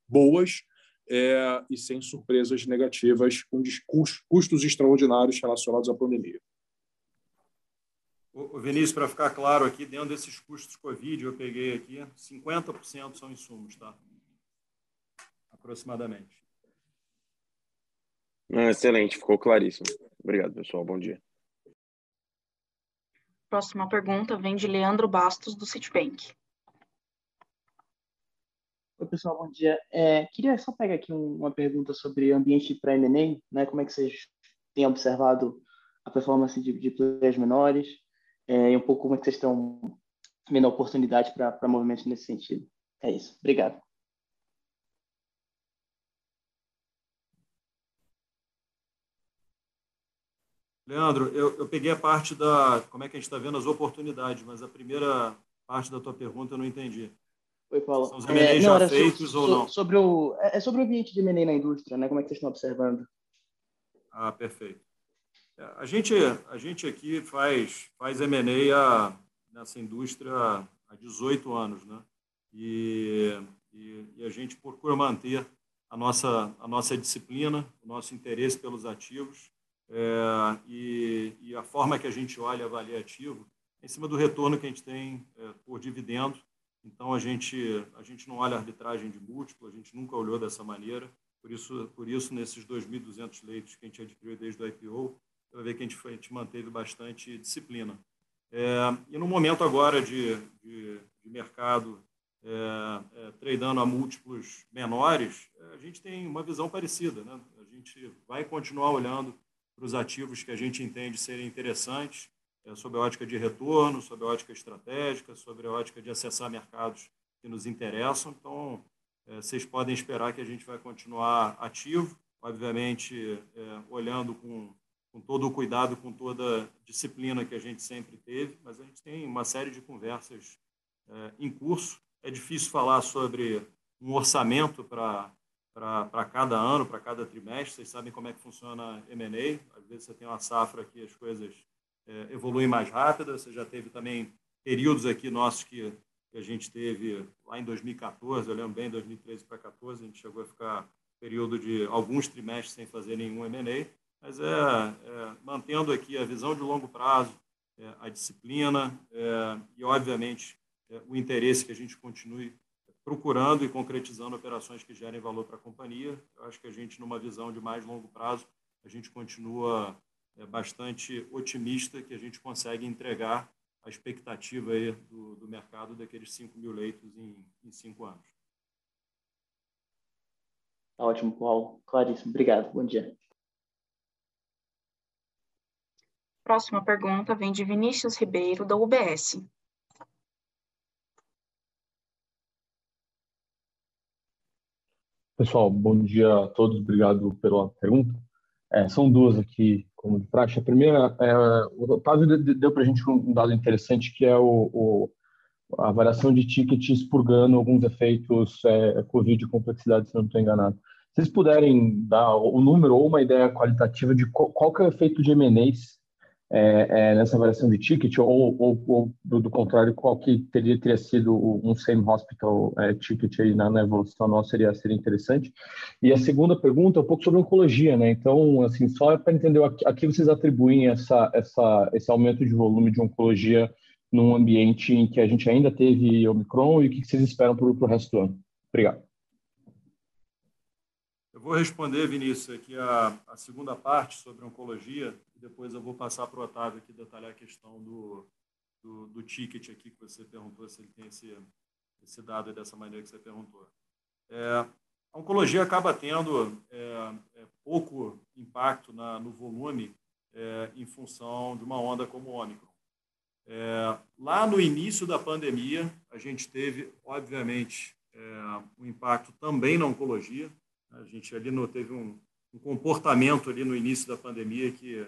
boas é, e sem surpresas negativas com custos extraordinários relacionados à pandemia. O Vinícius, para ficar claro aqui, dentro desses custos Covid, eu peguei aqui, 50% são insumos, tá? Aproximadamente. Excelente, ficou claríssimo. Obrigado, pessoal. Bom dia. Próxima pergunta vem de Leandro Bastos, do Citibank. Oi, pessoal, bom dia. É, queria só pegar aqui um, uma pergunta sobre ambiente para M&A, né? Como é que vocês têm observado a performance de, de players menores é, e um pouco como é que vocês estão vendo a oportunidade para movimentos nesse sentido. É isso. Obrigado. Leandro, eu, eu peguei a parte da como é que a gente está vendo as oportunidades, mas a primeira parte da tua pergunta eu não entendi. Oi, Paulo. São os M&A é, já feitos so, ou não? Sobre o, é, é sobre o ambiente de M&A na indústria, né? Como é que vocês estão observando? Ah, perfeito. É, a gente, a gente aqui faz, faz M&A nessa indústria há 18 anos, né? E, e, e, a gente procura manter a nossa, a nossa disciplina, o nosso interesse pelos ativos é, e, e, a forma que a gente olha e avalia ativo é em cima do retorno que a gente tem é, por dividendo então, a gente, a gente não olha arbitragem de múltiplo, a gente nunca olhou dessa maneira. Por isso, por isso nesses 2.200 leitos que a gente adquiriu desde o IPO, você vai ver que a gente, foi, a gente manteve bastante disciplina. É, e no momento agora de, de, de mercado é, é, tradando a múltiplos menores, a gente tem uma visão parecida. Né? A gente vai continuar olhando para os ativos que a gente entende serem interessantes é, sob a ótica de retorno, sob a ótica estratégica, sobre a ótica de acessar mercados que nos interessam. Então, é, vocês podem esperar que a gente vai continuar ativo, obviamente é, olhando com, com todo o cuidado, com toda a disciplina que a gente sempre teve, mas a gente tem uma série de conversas em curso. É difícil falar sobre um orçamento para para cada ano, para cada trimestre. Vocês sabem como é que funciona M&A. Às vezes você tem uma safra que as coisas é, evoluem mais rápida. Você já teve também períodos aqui nossos que, que, a gente teve lá em 2014, eu lembro bem, 2013 para 2014, a gente chegou a ficar período de alguns trimestres sem fazer nenhum M&A, mas é, é, mantendo aqui a visão de longo prazo, é, a disciplina é, e, obviamente, é, o interesse que a gente continue procurando e concretizando operações que gerem valor para a companhia. Eu acho que a gente, numa visão de mais longo prazo, a gente continua é bastante otimista que a gente consegue entregar a expectativa aí do, do mercado daqueles 5 mil leitos em, em cinco anos. Tá ótimo, Paulo. Claríssimo. Obrigado. Bom dia. Próxima pergunta vem de Vinícius Ribeiro, da UBS. Pessoal, bom dia a todos. Obrigado pela pergunta. É, são duas aqui, como de praxe. A primeira, é, o Otávio deu para a gente um dado interessante, que é o, o, a variação de ticket expurgando alguns efeitos é, Covid e complexidade, se não estou enganado. Se vocês puderem dar o número ou uma ideia qualitativa de qual, qual é o efeito de M&As é, é, nessa variação de ticket, ou, ou, ou do, do, contrário, qual que teria, teria sido um same hospital é, ticket aí na, na, evolução nossa seria, seria interessante. E a segunda pergunta é um pouco sobre oncologia, né? Então, assim, só para entender a que vocês atribuem essa, essa, esse aumento de volume de oncologia num ambiente em que a gente ainda teve Omicron e o que vocês esperam para o resto do ano? Obrigado. Eu vou responder, Vinícius, aqui a, a segunda parte sobre oncologia depois eu vou passar para o Otávio aqui detalhar a questão do, do, do, ticket aqui que você perguntou, se ele tem esse, esse dado dessa maneira que você perguntou. É, a oncologia acaba tendo é, é, pouco impacto na, no volume é, em função de uma onda como o Ômicron. É, lá no início da pandemia, a gente teve, obviamente, é, um impacto também na oncologia. A gente ali no, teve um, um comportamento ali no início da pandemia que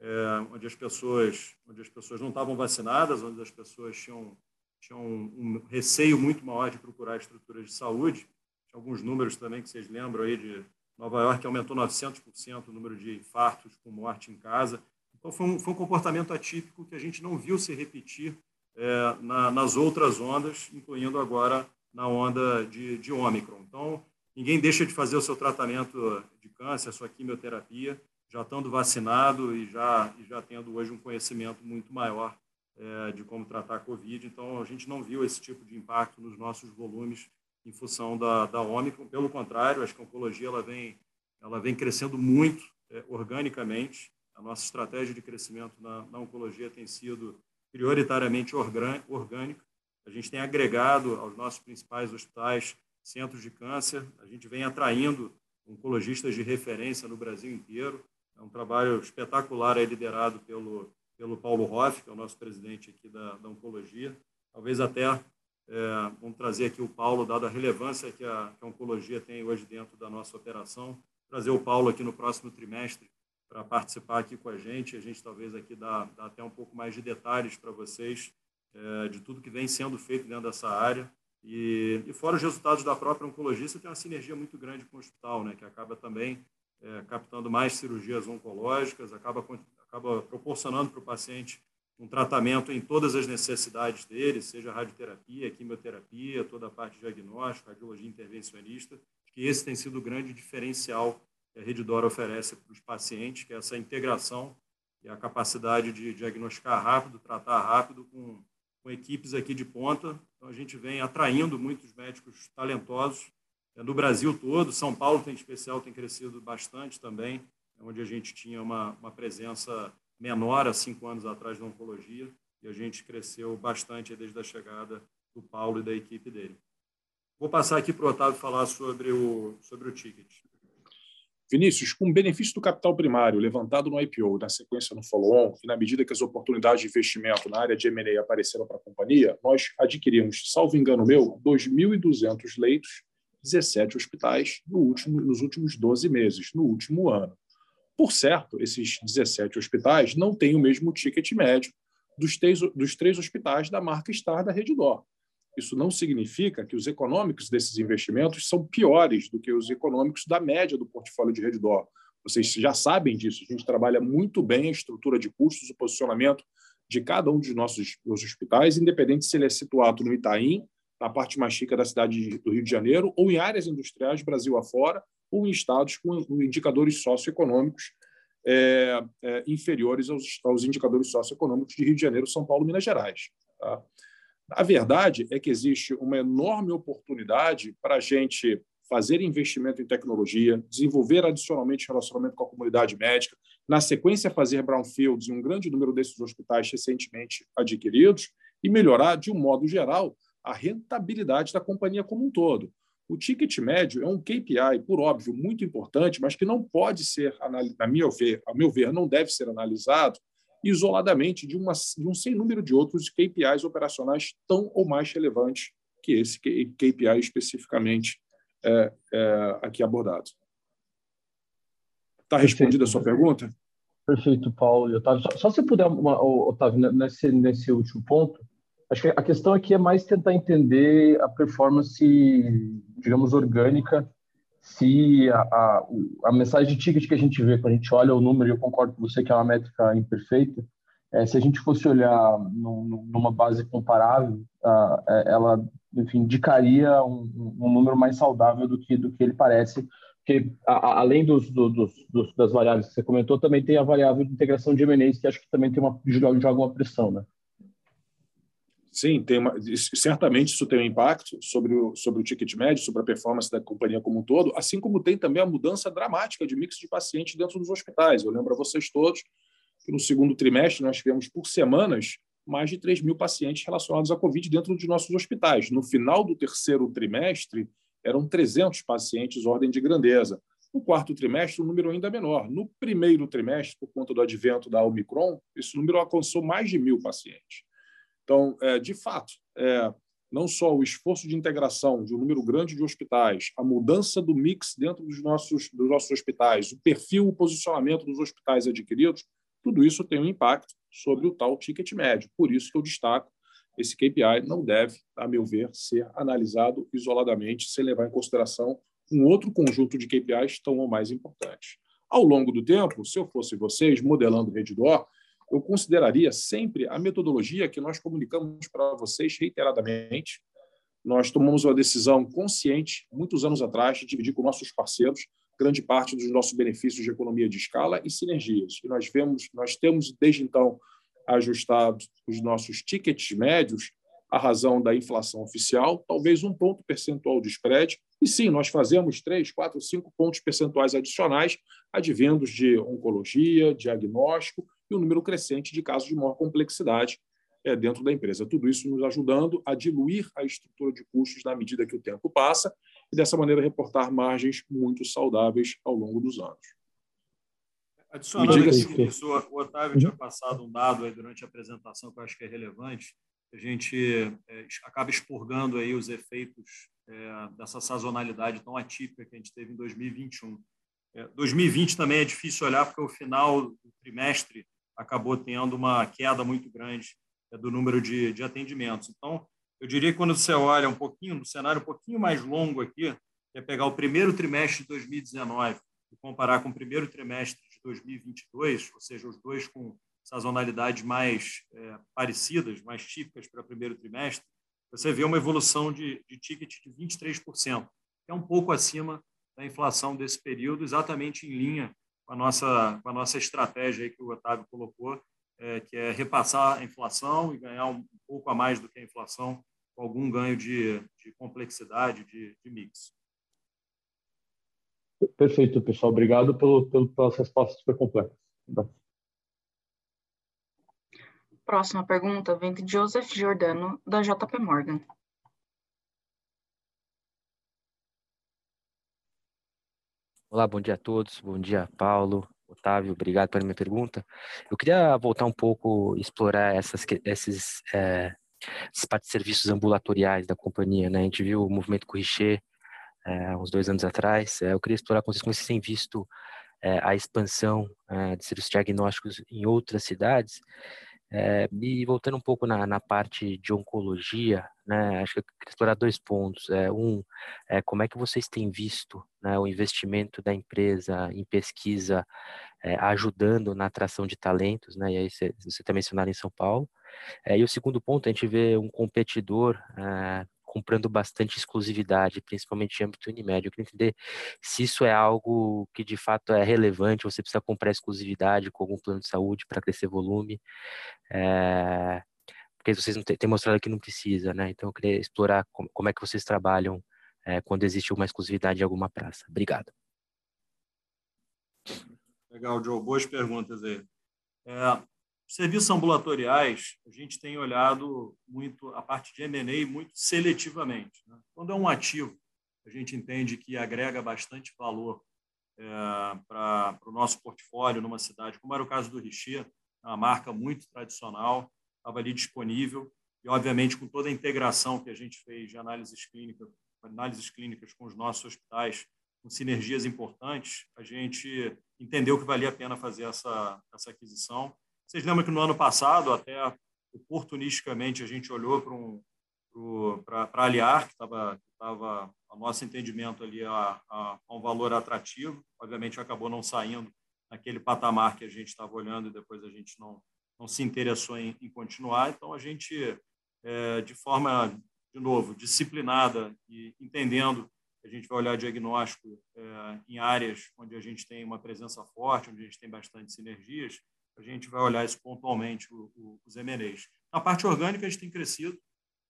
é, onde as pessoas onde as pessoas não estavam vacinadas, onde as pessoas tinham tinham um receio muito maior de procurar estruturas de saúde. Tinha alguns números também que vocês lembram aí de Nova York aumentou 900% o número de infartos com morte em casa. Então foi um, foi um comportamento atípico que a gente não viu se repetir é, na, nas outras ondas, incluindo agora na onda de, de. Então, ninguém deixa de fazer o seu tratamento de câncer, a sua quimioterapia, já estando vacinado e já, e já tendo hoje um conhecimento muito maior é, de como tratar a Covid. Então, a gente não viu esse tipo de impacto nos nossos volumes em função da, da Ômicron. Pelo contrário, acho que a oncologia ela vem, ela vem crescendo muito é, organicamente. A nossa estratégia de crescimento na, na oncologia tem sido prioritariamente orgânica. A gente tem agregado aos nossos principais hospitais centros de câncer. A gente vem atraindo oncologistas de referência no Brasil inteiro. É um trabalho espetacular aí liderado pelo, pelo Paulo Hoff, que é o nosso presidente aqui da, da Oncologia. Talvez até é, vamos trazer aqui o Paulo, dada a relevância que a, que a oncologia tem hoje dentro da nossa operação, trazer o Paulo aqui no próximo trimestre para participar aqui com a gente. A gente talvez aqui dá, dá até um pouco mais de detalhes para vocês é, de tudo que vem sendo feito dentro dessa área. E, e fora os resultados da própria oncologia, você tem uma sinergia muito grande com o hospital, né, que acaba também é, captando mais cirurgias oncológicas, acaba, acaba proporcionando para o paciente um tratamento em todas as necessidades dele, seja radioterapia, quimioterapia, toda a parte de diagnóstico, radiologia intervencionista, que esse tem sido o grande diferencial que a Redidor oferece para os pacientes, que é essa integração e a capacidade de diagnosticar rápido, tratar rápido com, com equipes aqui de ponta. Então, a gente vem atraindo muitos médicos talentosos no Brasil todo. São Paulo, tem especial, tem crescido bastante também, onde a gente tinha uma, uma presença menor há cinco anos atrás na oncologia e a gente cresceu bastante desde a chegada do Paulo e da equipe dele. Vou passar aqui para o Otávio falar sobre o, sobre o ticket. Vinícius, com o benefício do capital primário levantado no IPO, na sequência no follow-on, e na medida que as oportunidades de investimento na área de M&A apareceram para a companhia, nós adquirimos, salvo engano meu, 2.200 leitos, 17 hospitais no último, nos últimos 12 meses, no último ano. Por certo, esses 17 hospitais não têm o mesmo ticket médio dos três, dos três hospitais da marca Star da Redditor. Isso não significa que os econômicos desses investimentos são piores do que os econômicos da média do portfólio de Redditor. Vocês já sabem disso. A gente trabalha muito bem a estrutura de custos, o posicionamento de cada um dos nossos hospitais, independente se ele é situado no Itaim, na parte mais chica da cidade do Rio de Janeiro, ou em áreas industriais Brasil afora, ou em estados com indicadores socioeconômicos é, é, inferiores aos, aos, indicadores socioeconômicos de Rio de Janeiro, São Paulo e Minas Gerais. Tá? A verdade é que existe uma enorme oportunidade para a gente fazer investimento em tecnologia, desenvolver adicionalmente relacionamento com a comunidade médica, na sequência fazer brownfields em um grande número desses hospitais recentemente adquiridos e melhorar, de um modo geral, a rentabilidade da companhia como um todo. O ticket médio é um KPI, por óbvio, muito importante, mas que não pode ser, a meu ver, ao meu ver, não deve ser analisado isoladamente de, uma, de um sem número de outros KPIs operacionais tão ou mais relevantes que esse KPI especificamente é, é, aqui abordado. Está respondida a sua pergunta? Perfeito, Paulo e Otávio. Só, só se puder, uma, Otávio, nesse, nesse último ponto, Acho que a questão aqui é mais tentar entender a performance, digamos, orgânica, se a, a, a mensagem de ticket que a gente vê, quando a gente olha o número, eu concordo com você que é uma métrica imperfeita, é, se a gente fosse olhar numa base comparável, uh, ela, enfim, indicaria um, um, número mais saudável do que, do que ele parece, porque a, além dos, do, dos, das variáveis que você comentou, também tem a variável de integração de M&As, que acho que também tem uma, joga uma pressão, né? Sim, tem uma, certamente isso tem um impacto sobre o, sobre o ticket médio, sobre a performance da companhia como um todo, assim como tem também a mudança dramática de mix de pacientes dentro dos hospitais. Eu lembro a vocês todos que no segundo trimestre nós tivemos por semanas mais de 3 mil pacientes relacionados à Covid dentro dos nossos hospitais. No final do terceiro trimestre, eram 300 pacientes, ordem de grandeza. No quarto trimestre, o número ainda menor. No primeiro trimestre, por conta do advento da Omicron, esse número alcançou mais de mil pacientes. Então, é, de fato, é, não só o esforço de integração de um número grande de hospitais, a mudança do mix dentro dos nossos, dos nossos hospitais, o perfil, o posicionamento dos hospitais adquiridos, tudo isso tem um impacto sobre o tal ticket médio. Por isso que eu destaco esse KPI não deve, a meu ver, ser analisado isoladamente, sem levar em consideração um outro conjunto de KPIs tão ou mais importantes. Ao longo do tempo, se eu fosse vocês, modelando o Redditor, eu consideraria sempre a metodologia que nós comunicamos para vocês reiteradamente. Nós tomamos uma decisão consciente, muitos anos atrás, de dividir com nossos parceiros grande parte dos nossos benefícios de economia de escala e sinergias. E nós vemos, nós temos desde então ajustado os nossos tickets médios à razão da inflação oficial, talvez um ponto percentual de spread. E sim, nós fazemos três, quatro, cinco pontos percentuais adicionais advindos de oncologia, diagnóstico e um número crescente de casos de maior complexidade é, dentro da empresa. Tudo isso nos ajudando a diluir a estrutura de custos na medida que o tempo passa e, dessa maneira, reportar margens muito saudáveis ao longo dos anos. Adicionando aqui, isso, o Otávio tinha passado um dado aí durante a apresentação que eu acho que é relevante. A gente é, acaba expurgando aí os efeitos é, dessa sazonalidade tão atípica que a gente teve em 2021. É, 2020 também é difícil olhar porque o final do trimestre acabou tendo uma queda muito grande é, do número de, de atendimentos. Então, eu diria que quando você olha um pouquinho, no cenário um pouquinho mais longo aqui, é pegar o primeiro trimestre de 2019 e comparar com o primeiro trimestre de 2022, ou seja, os dois com sazonalidades mais é, parecidas, mais típicas para o primeiro trimestre, você vê uma evolução de, de ticket de 23%, que é um pouco acima da inflação desse período, exatamente em linha com a nossa, com a nossa estratégia que o Otávio colocou, é, que é repassar a inflação e ganhar um, um pouco a mais do que a inflação, com algum ganho de, de complexidade, de, de mix. Perfeito, pessoal. Obrigado pelo, pelo, pelas respostas super completas. Próxima pergunta vem de Joseph Giordano, da JP Morgan. Olá, bom dia a todos. Bom dia, Paulo, Otávio. Obrigado pela minha pergunta. Eu queria voltar um pouco, explorar essas, esses, é, essas partes de serviços ambulatoriais da companhia. Né? A gente viu o movimento Richer é, uns dois anos atrás. É, eu queria explorar com vocês como vocês têm visto é, a expansão de serviços diagnósticos em outras cidades e voltando um pouco na, na, parte de oncologia, né, acho que eu queria explorar dois pontos. É, um, é, como é que vocês têm visto né, o investimento da empresa em pesquisa é, ajudando na atração de talentos, né, e aí você, você está mencionando em São Paulo. É, e o segundo ponto, a gente vê um competidor é, comprando bastante exclusividade, principalmente em âmbito Unimed. Eu queria entender se isso é algo que de fato é relevante, você precisa comprar exclusividade com algum plano de saúde para crescer volume, é, porque vocês têm mostrado que não precisa, né? Então eu queria explorar como, é que vocês trabalham é, quando existe uma exclusividade em alguma praça. Obrigado. Legal, Joe. Boas perguntas aí. É, Serviços ambulatoriais, a gente tem olhado muito a parte de M&A muito seletivamente. Né? Quando é um ativo, a gente entende que agrega bastante valor é, para o nosso portfólio numa cidade, como era o caso do Richer, uma marca muito tradicional, estava ali disponível, e obviamente com toda a integração que a gente fez de análises clínicas, análises clínicas com os nossos hospitais, com sinergias importantes, a gente entendeu que valia a pena fazer essa, essa aquisição vocês lembram que no ano passado, até oportunisticamente, a gente olhou para um, para aliar, que estava tava, a nosso entendimento ali a, a, a, um valor atrativo. Obviamente, acabou não saindo naquele patamar que a gente estava olhando e depois a gente não, não se interessou em, em continuar. Então, a gente, é, de forma, de novo, disciplinada e entendendo a gente vai olhar diagnóstico é, em áreas onde a gente tem uma presença forte, onde a gente tem bastante sinergias, a gente vai olhar isso pontualmente, o, o, os MNEs. Na parte orgânica, a gente tem crescido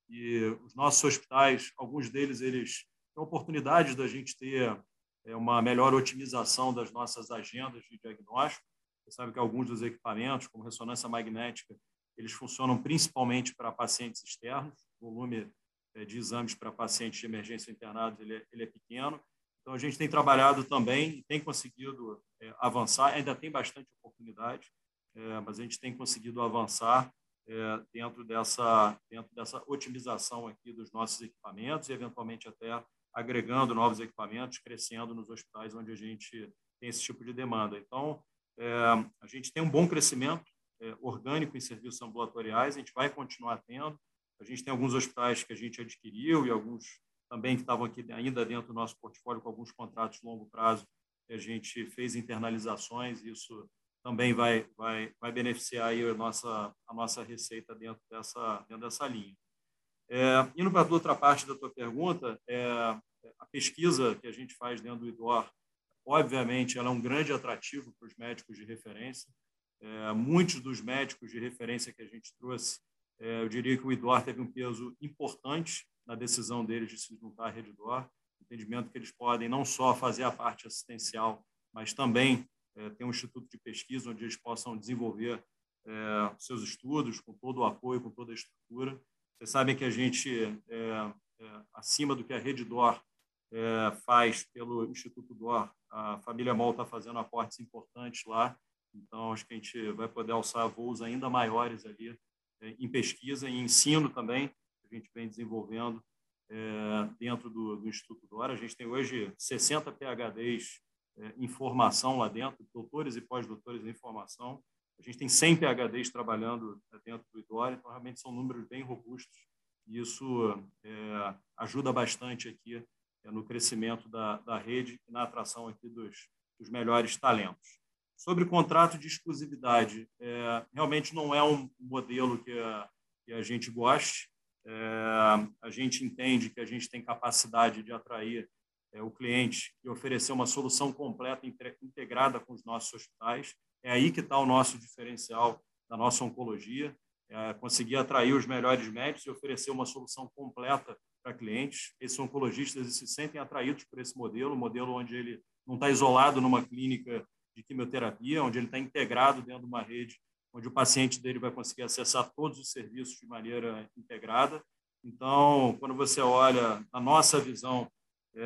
e os nossos hospitais, alguns deles, eles têm oportunidade da gente ter é, uma melhor otimização das nossas agendas de diagnóstico. Você sabe que alguns dos equipamentos, como ressonância magnética, eles funcionam principalmente para pacientes externos. O volume é, de exames para pacientes de emergência internados ele é, ele é pequeno. Então, a gente tem trabalhado também e tem conseguido é, avançar. Ainda tem bastante oportunidade é, mas a gente tem conseguido avançar é, dentro, dessa, dentro dessa otimização aqui dos nossos equipamentos e, eventualmente, até agregando novos equipamentos, crescendo nos hospitais onde a gente tem esse tipo de demanda. Então, a gente tem um bom crescimento é, orgânico em serviços ambulatoriais, a gente vai continuar tendo. A gente tem alguns hospitais que a gente adquiriu e alguns também que estavam aqui ainda dentro do nosso portfólio com alguns contratos de longo prazo a gente fez internalizações, isso também vai, vai, vai beneficiar aí a nossa, a nossa receita dentro dessa, dentro dessa linha. É, indo para a outra parte da tua pergunta, é, a pesquisa que a gente faz dentro do IDOR, obviamente, ela é um grande atrativo para os médicos de referência. É, muitos dos médicos de referência que a gente trouxe, é, eu diria que o IDOR teve um peso importante na decisão deles de se juntar à Rede IDOR, entendimento que eles podem não só fazer a parte assistencial, mas também é, ter um instituto de pesquisa onde eles possam desenvolver é, seus estudos com todo o apoio, com toda a estrutura. Vocês sabem que a gente, é, é acima do que a Rede DOR faz pelo Instituto DOR. A família MOL está fazendo aportes importantes lá, então acho que a gente vai poder alçar voos ainda maiores ali é, em pesquisa e ensino também, que a gente vem desenvolvendo é, dentro do, do, Instituto DOR. A gente tem hoje 60 PHDs é, em formação lá dentro, doutores e pós-doutores em formação. A gente tem 100 PHDs trabalhando é, dentro do IDOR, então realmente são números bem robustos e isso é, ajuda bastante aqui no crescimento da, da rede e na atração aqui dos, dos melhores talentos. Sobre contrato de exclusividade, é, realmente não é um modelo que a, que a gente goste. É, a gente entende que a gente tem capacidade de atrair é, o cliente e oferecer uma solução completa, integrada com os nossos hospitais. É aí que está o nosso diferencial da nossa oncologia é, conseguir atrair os melhores médicos e oferecer uma solução completa para clientes. Esses oncologistas se sentem atraídos por esse modelo, um modelo onde ele não está isolado numa clínica de quimioterapia, onde ele está integrado dentro de uma rede, onde o paciente dele vai conseguir acessar todos os serviços de maneira integrada. Então, quando você olha a nossa visão, é,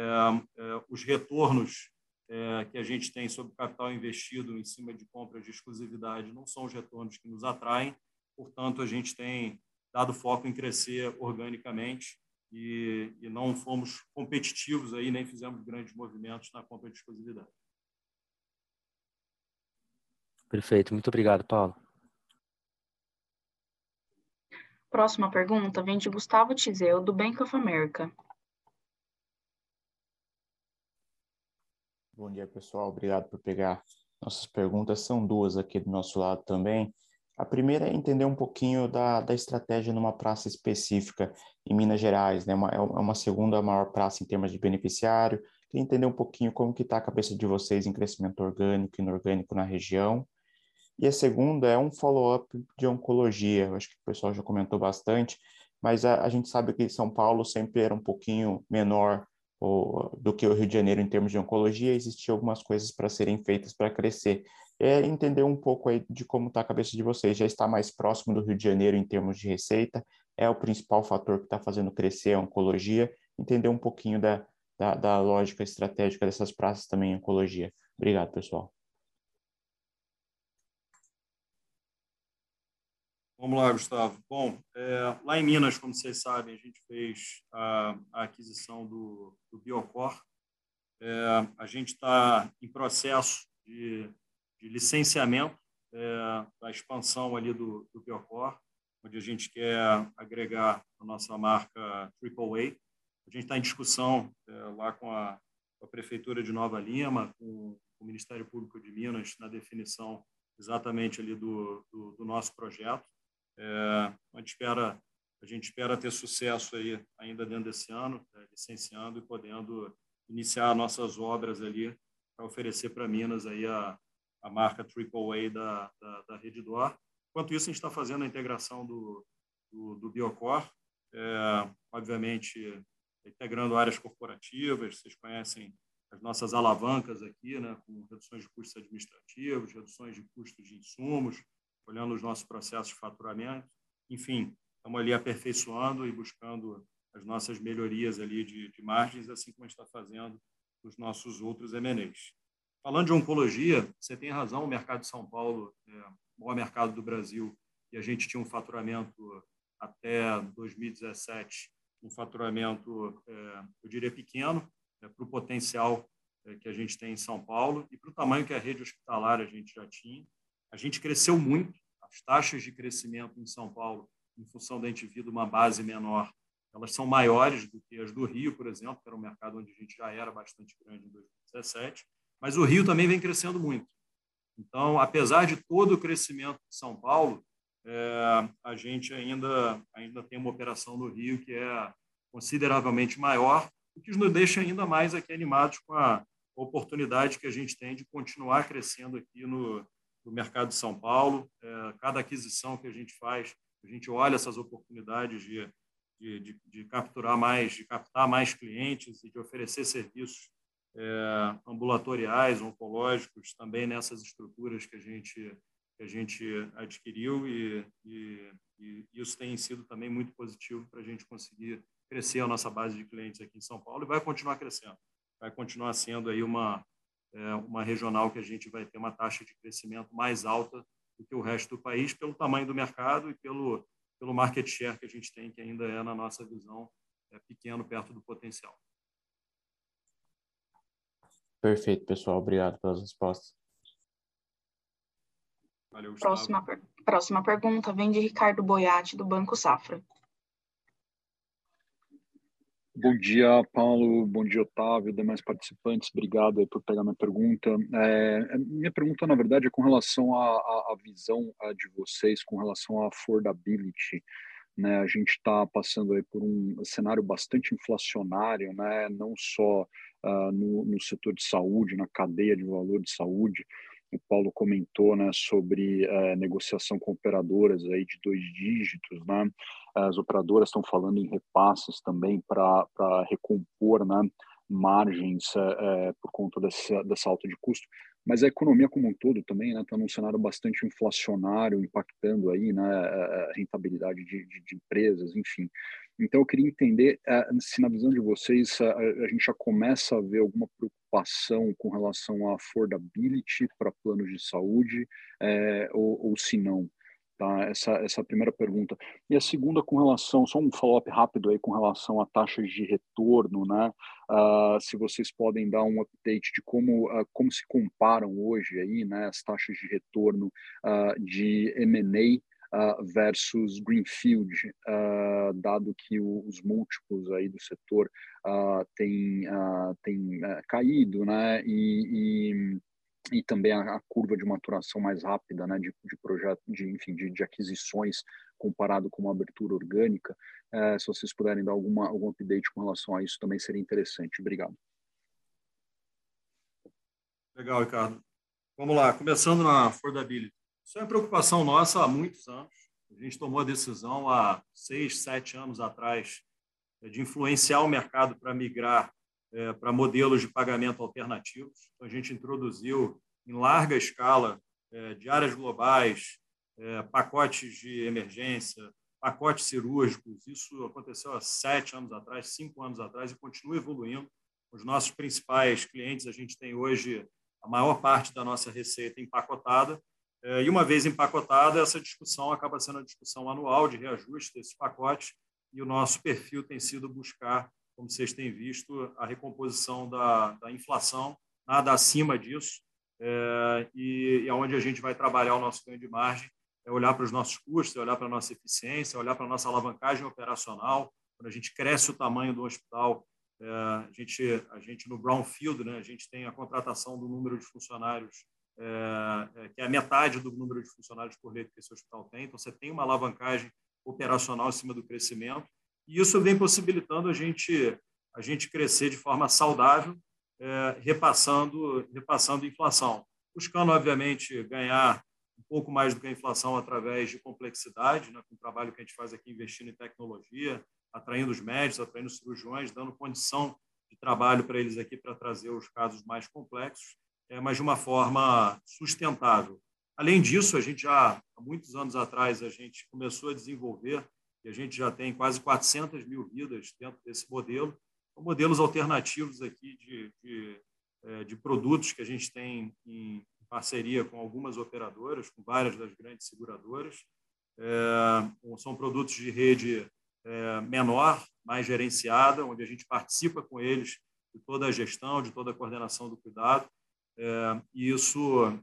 é, os retornos é, que a gente tem sobre o capital investido em cima de compras de exclusividade não são os retornos que nos atraem, portanto, a gente tem dado foco em crescer organicamente e, e não fomos competitivos aí, nem fizemos grandes movimentos na compra de exclusividade. Perfeito, muito obrigado, Paulo. Próxima pergunta vem de Gustavo Tizeu, do Bank of America. Bom dia, pessoal. Obrigado por pegar nossas perguntas. São duas aqui do nosso lado também. A primeira é entender um pouquinho da, da estratégia numa praça específica em Minas Gerais, né? Uma, é uma segunda maior praça em termos de beneficiário. Queria entender um pouquinho como que está a cabeça de vocês em crescimento orgânico e inorgânico na região. E a segunda é um follow-up de oncologia. Eu acho que o pessoal já comentou bastante, mas a, a gente sabe que São Paulo sempre era um pouquinho menor ou, do que o Rio de Janeiro em termos de oncologia. Existiam algumas coisas para serem feitas para crescer é entender um pouco aí de como está a cabeça de vocês. Já está mais próximo do Rio de Janeiro em termos de receita? É o principal fator que está fazendo crescer a oncologia? Entender um pouquinho da, da, da lógica estratégica dessas praças também em oncologia. Obrigado, pessoal. Vamos lá, Gustavo. Bom, é, lá em Minas, como vocês sabem, a gente fez a, a aquisição do, do Biocor. É, a gente está em processo de de licenciamento é, da expansão ali do, do Biocor, onde a gente quer agregar a nossa marca AAA. A gente está em discussão é, lá com a, com a, Prefeitura de Nova Lima, com o Ministério Público de Minas, na definição exatamente ali do, do, do nosso projeto. É, a, gente espera, a gente espera ter sucesso aí ainda dentro desse ano, é, licenciando e podendo iniciar nossas obras ali para oferecer para Minas aí a, a marca AAA da, da, da Rede Dor. Enquanto isso, a gente está fazendo a integração do, do, do é, obviamente integrando áreas corporativas, vocês conhecem as nossas alavancas aqui, né, com reduções de custos administrativos, reduções de custos de insumos, olhando os nossos processos de faturamento. Enfim, estamos ali aperfeiçoando e buscando as nossas melhorias ali de, de margens, assim como a gente está fazendo os nossos outros M&As. Falando de oncologia, você tem razão, o mercado de São Paulo é o maior mercado do Brasil e a gente tinha um faturamento até 2017, um faturamento, é, eu diria, pequeno, é, para o potencial é, que a gente tem em São Paulo e para o tamanho que a rede hospitalar a gente já tinha. A gente cresceu muito, as taxas de crescimento em São Paulo, em função da gente vir de uma base menor, elas são maiores do que as do Rio, por exemplo, que era um mercado onde a gente já era bastante grande em 2017. Mas o Rio também vem crescendo muito. Então, apesar de todo o crescimento de São Paulo, é, a gente ainda, ainda tem uma operação no Rio que é consideravelmente maior, o que nos deixa ainda mais aqui animados com a oportunidade que a gente tem de continuar crescendo aqui no, no mercado de São Paulo. É, cada aquisição que a gente faz, a gente olha essas oportunidades de, de, de, de capturar mais, de captar mais clientes e de oferecer serviços ambulatoriais, oncológicos, também nessas estruturas que a gente, que a gente adquiriu e, e, e isso tem sido também muito positivo para a gente conseguir crescer a nossa base de clientes aqui em São Paulo e vai continuar crescendo. Vai continuar sendo aí uma, é, uma regional que a gente vai ter uma taxa de crescimento mais alta do que o resto do país, pelo tamanho do mercado e pelo, pelo market share que a gente tem, que ainda é, na nossa visão, é pequeno perto do potencial. Perfeito, pessoal. Obrigado pelas respostas. Valeu, próxima, próxima pergunta vem de Ricardo Boiati, do Banco Safra. Bom dia, Paulo. Bom dia, Otávio, demais participantes. Obrigado por pegar minha pergunta. É, minha pergunta, na verdade, é com relação à, visão de vocês com relação à affordability. Né? A gente está passando aí por um cenário bastante inflacionário, né? não só uh, no, no setor de saúde, na cadeia de valor de saúde, o Paulo comentou né, sobre uh, negociação com operadoras aí de dois dígitos, né? As operadoras estão falando em repasses também para recompor né, margens uh, por conta dessa, dessa alta de custo. Mas a economia como um todo também está né, tá num cenário bastante inflacionário, impactando aí né, a rentabilidade de, de, de empresas, enfim. Então, eu queria entender uh, se, na visão de vocês, uh, a gente já começa a ver alguma preocupação com relação à affordability para planos de saúde, uh, ou, ou se não. Tá? Essa, essa é a primeira pergunta. E a segunda, com relação, só um follow-up rápido aí com relação a taxas de retorno, né? Uh, se vocês podem dar um update de como, uh, como se comparam hoje aí, né, as taxas de retorno uh, de M&A uh, versus greenfield, uh, dado que o, os múltiplos aí do setor uh, têm tem, caído, né? E, e, e também a, a, curva de maturação mais rápida, né? De, de projeto, de enfim, de, de aquisições comparado com uma abertura orgânica. se vocês puderem dar alguma algum update com relação a isso, também seria interessante. Obrigado. Legal, Ricardo. Vamos lá, começando na affordability. Isso é uma preocupação nossa há muitos anos. A gente tomou a decisão há seis, sete anos atrás é, de influenciar o mercado para migrar é, para modelos de pagamento alternativos. Então, a gente introduziu em larga escala é, diárias globais, é, pacotes de emergência, pacotes cirúrgicos. Isso aconteceu há sete anos atrás, cinco anos atrás e continua evoluindo. Os nossos principais clientes, a gente tem hoje a maior parte da nossa receita empacotada e uma vez empacotada, essa discussão acaba sendo a discussão anual de reajuste desse pacote, e o nosso perfil tem sido buscar, como vocês têm visto, a recomposição da, da inflação, nada acima disso, é, e, e aonde a gente vai trabalhar o nosso ganho de margem é olhar para os nossos custos, é olhar para a nossa eficiência, é olhar para a nossa alavancagem operacional. Quando a gente cresce o tamanho do hospital, é, a, gente, a gente no brownfield, né, a gente tem a contratação do número de funcionários é, é, que é a metade do número de funcionários por leito que esse hospital tem. Então, você tem uma alavancagem operacional acima do crescimento, e isso vem possibilitando a gente, a gente crescer de forma saudável, é, repassando, repassando inflação. Buscando, obviamente, ganhar um pouco mais do que a inflação através de complexidade, né, com o trabalho que a gente faz aqui investindo em tecnologia, atraindo os médicos, atraindo os cirurgiões, dando condição de trabalho para eles aqui para trazer os casos mais complexos mas de uma forma sustentável. Além disso, a gente já, há muitos anos atrás, a gente começou a desenvolver, e a gente já tem quase 400 mil vidas dentro desse modelo, modelos alternativos aqui de, de, é, de produtos que a gente tem em parceria com algumas operadoras, com várias das grandes seguradoras. É, são produtos de rede é, menor, mais gerenciada, onde a gente participa com eles de toda a gestão, de toda a coordenação do cuidado, é, e isso,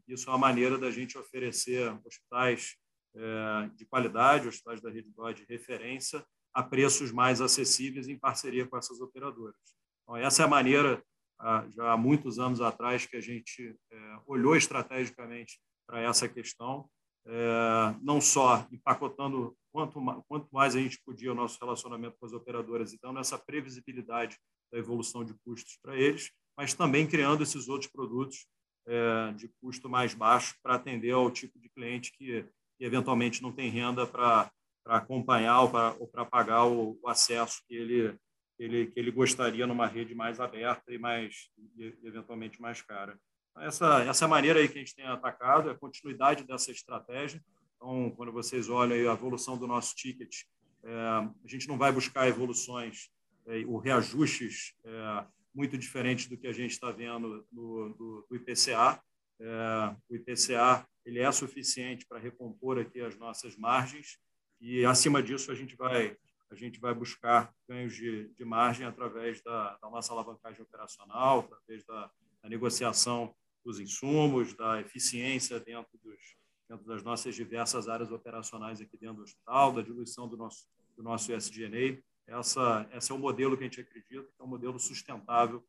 isso é uma maneira da gente oferecer hospitais é, de qualidade, hospitais da rede de referência, a preços mais acessíveis em parceria com essas operadoras. Então, essa é a maneira, já há muitos anos atrás, que a gente é, olhou estrategicamente para essa questão, é, não só empacotando quanto, quanto mais a gente podia o nosso relacionamento com as operadoras e dando essa previsibilidade da evolução de custos para eles, mas também criando esses outros produtos é, de custo mais baixo para atender ao tipo de cliente que, que eventualmente não tem renda para acompanhar ou para pagar o, o, acesso que ele, ele, que ele gostaria numa rede mais aberta e mais e, eventualmente mais cara. Essa, essa maneira aí que a gente tem atacado é a continuidade dessa estratégia. Então, quando vocês olham a evolução do nosso ticket, é, a gente não vai buscar evoluções é, ou reajustes é, muito diferentes do que a gente está vendo no, do, do IPCA. É, o IPCA ele é suficiente para recompor aqui as nossas margens e acima disso a gente vai a gente vai buscar ganhos de, de margem através da, da, nossa alavancagem operacional, através da, da, negociação dos insumos, da eficiência dentro, dos, dentro das nossas diversas áreas operacionais aqui dentro do hospital, da diluição do nosso, do nosso SG&A. Essa, esse é o modelo que a gente acredita, que é um modelo sustentável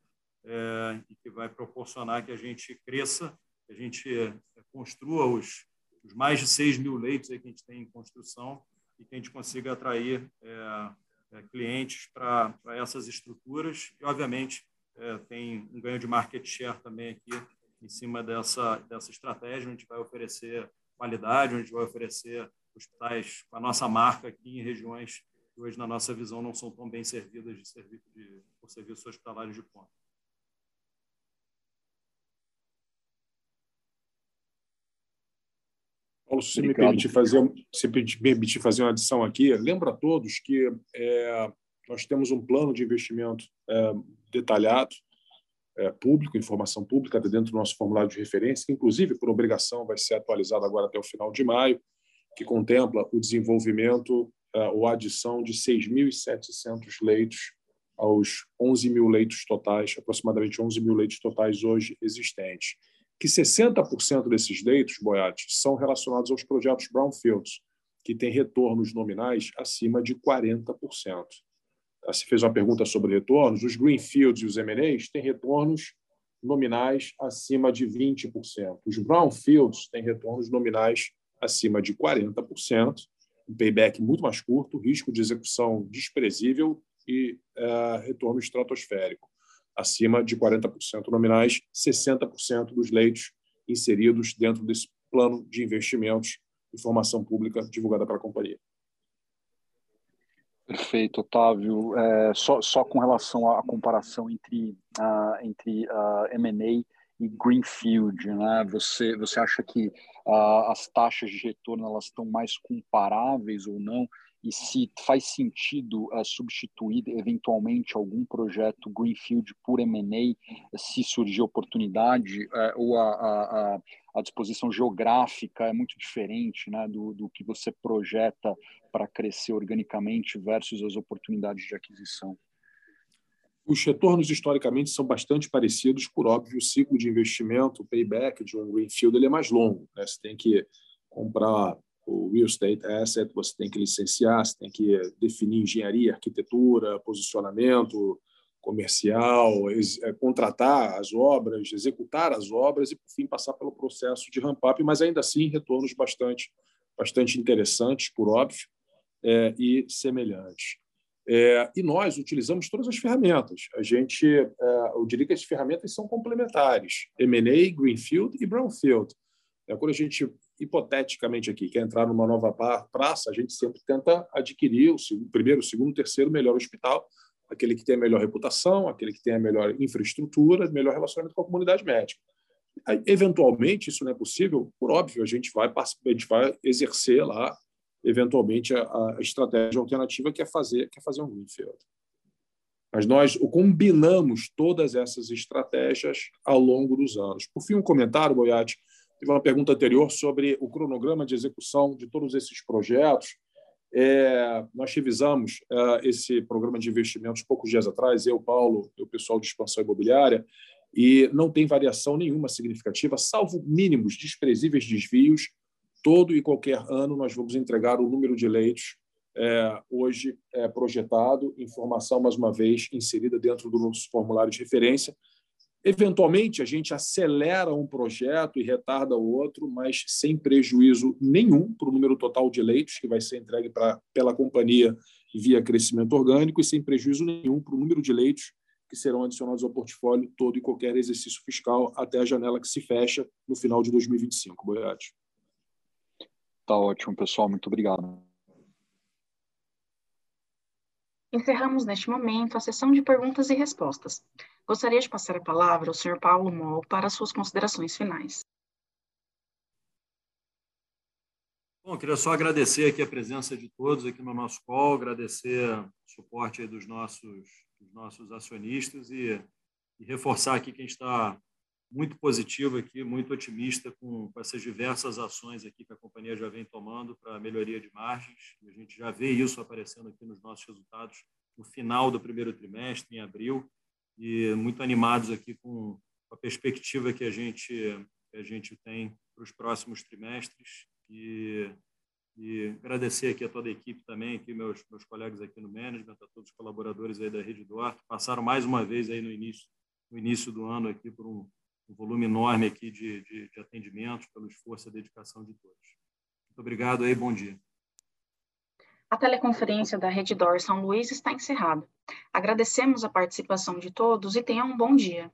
é, e que vai proporcionar que a gente cresça, que a gente é, construa os, os mais de 6 mil leitos que a gente tem em construção e que a gente consiga atrair é, é, clientes para essas estruturas. E, obviamente, é, tem um ganho de market share também aqui em cima dessa, dessa estratégia. A gente vai oferecer qualidade, a gente vai oferecer hospitais com a nossa marca aqui em regiões que hoje, na nossa visão, não são tão bem servidas de serviço de, por serviços hospitalares de ponta. Paulo, se me permitir fazer, se me permitir fazer uma adição aqui, lembra a todos que é, nós temos um plano de investimento é, detalhado, é, público, informação pública, dentro do nosso formulário de referência, que, inclusive, por obrigação, vai ser atualizado agora até o final de maio, que contempla o desenvolvimento ou a adição de 6.700 leitos aos 11 mil leitos totais, aproximadamente 11 mil leitos totais hoje existentes que 60% desses leitos, Boiati, são relacionados aos projetos Brownfields, que têm retornos nominais acima de 40%. Tá, se fez uma pergunta sobre retornos, os Greenfields e os M&As têm retornos nominais acima de 20%. Os Brownfields têm retornos nominais acima de 40%, um payback muito mais curto, risco de execução desprezível e uh, retorno estratosférico acima de 40% nominais, 60% dos leitos inseridos dentro desse plano de investimentos e formação pública divulgada pela companhia. Perfeito, Otávio. É, só, só com relação à comparação entre, uh, entre uh, M&A e Greenfield, né? Você, você acha que uh, as taxas de retorno elas estão mais comparáveis ou não? e se faz sentido uh, substituir eventualmente algum projeto Greenfield por M&A, se surgir oportunidade, uh, ou a, a, a, disposição geográfica é muito diferente né, do, do que você projeta para crescer organicamente versus as oportunidades de aquisição. Os retornos historicamente são bastante parecidos, por óbvio, o ciclo de investimento, o payback de um greenfield ele é mais longo. Né? Você tem que comprar o real estate asset, você tem que licenciar, você tem que definir engenharia, arquitetura, posicionamento comercial, é, contratar as obras, executar as obras e, por fim, passar pelo processo de ramp-up, mas ainda assim retornos bastante, bastante interessantes, por óbvio, é, e semelhantes. É, e nós utilizamos todas as ferramentas. A gente, é, eu diria que as ferramentas são complementares: M&A, Greenfield e Brownfield. É, quando a gente hipoteticamente aqui, quer entrar numa nova praça, a gente sempre tenta adquirir o primeiro, o segundo, o terceiro melhor hospital, aquele que tem a melhor reputação, aquele que tem a melhor infraestrutura, melhor relacionamento com a comunidade médica. Eventualmente, isso não é possível, por óbvio, a gente vai, a gente vai exercer lá, eventualmente, a, a estratégia alternativa que é fazer, que é fazer um greenfield. Mas nós combinamos todas essas estratégias ao longo dos anos. Por fim, um comentário, Boiati, Teve uma pergunta anterior sobre o cronograma de execução de todos esses projetos. É, nós revisamos é, esse programa de investimentos poucos dias atrás, eu, Paulo e o pessoal de expansão imobiliária, e não tem variação nenhuma significativa, salvo mínimos desprezíveis desvios. Todo e qualquer ano nós vamos entregar o número de leitos é, hoje é, projetado, informação, mais uma vez, inserida dentro do nosso formulário de referência, Eventualmente, a gente acelera um projeto e retarda o outro, mas sem prejuízo nenhum para o número total de leitos que vai ser entregue pra, pela companhia via crescimento orgânico e sem prejuízo nenhum para o número de leitos que serão adicionados ao portfólio todo e qualquer exercício fiscal até a janela que se fecha no final de 2025. Boiati. Tá ótimo, pessoal. Muito obrigado. Encerramos neste momento a sessão de perguntas e respostas. Gostaria de passar a palavra ao Sr. Paulo Moll para suas considerações finais. Bom, queria só agradecer aqui a presença de todos aqui no nosso call, agradecer o suporte dos nossos os nossos acionistas e, e reforçar aqui que a gente está muito positivo aqui, muito otimista com, com, essas diversas ações aqui que a companhia já vem tomando para melhoria de margens. A gente já vê isso aparecendo aqui nos nossos resultados no final do primeiro trimestre, em abril, e muito animados aqui com a perspectiva que a gente que a gente tem para os próximos trimestres e, e agradecer aqui a toda a equipe também, aqui meus meus colegas aqui no management, a todos os colaboradores aí da Rede Duarte, passaram mais uma vez aí no início no início do ano aqui por um um volume enorme aqui de, de, de atendimentos, pelo esforço e dedicação de todos. Muito obrigado aí, bom dia. A teleconferência da Rede Dor São Luís está encerrada. Agradecemos a participação de todos e tenham um bom dia.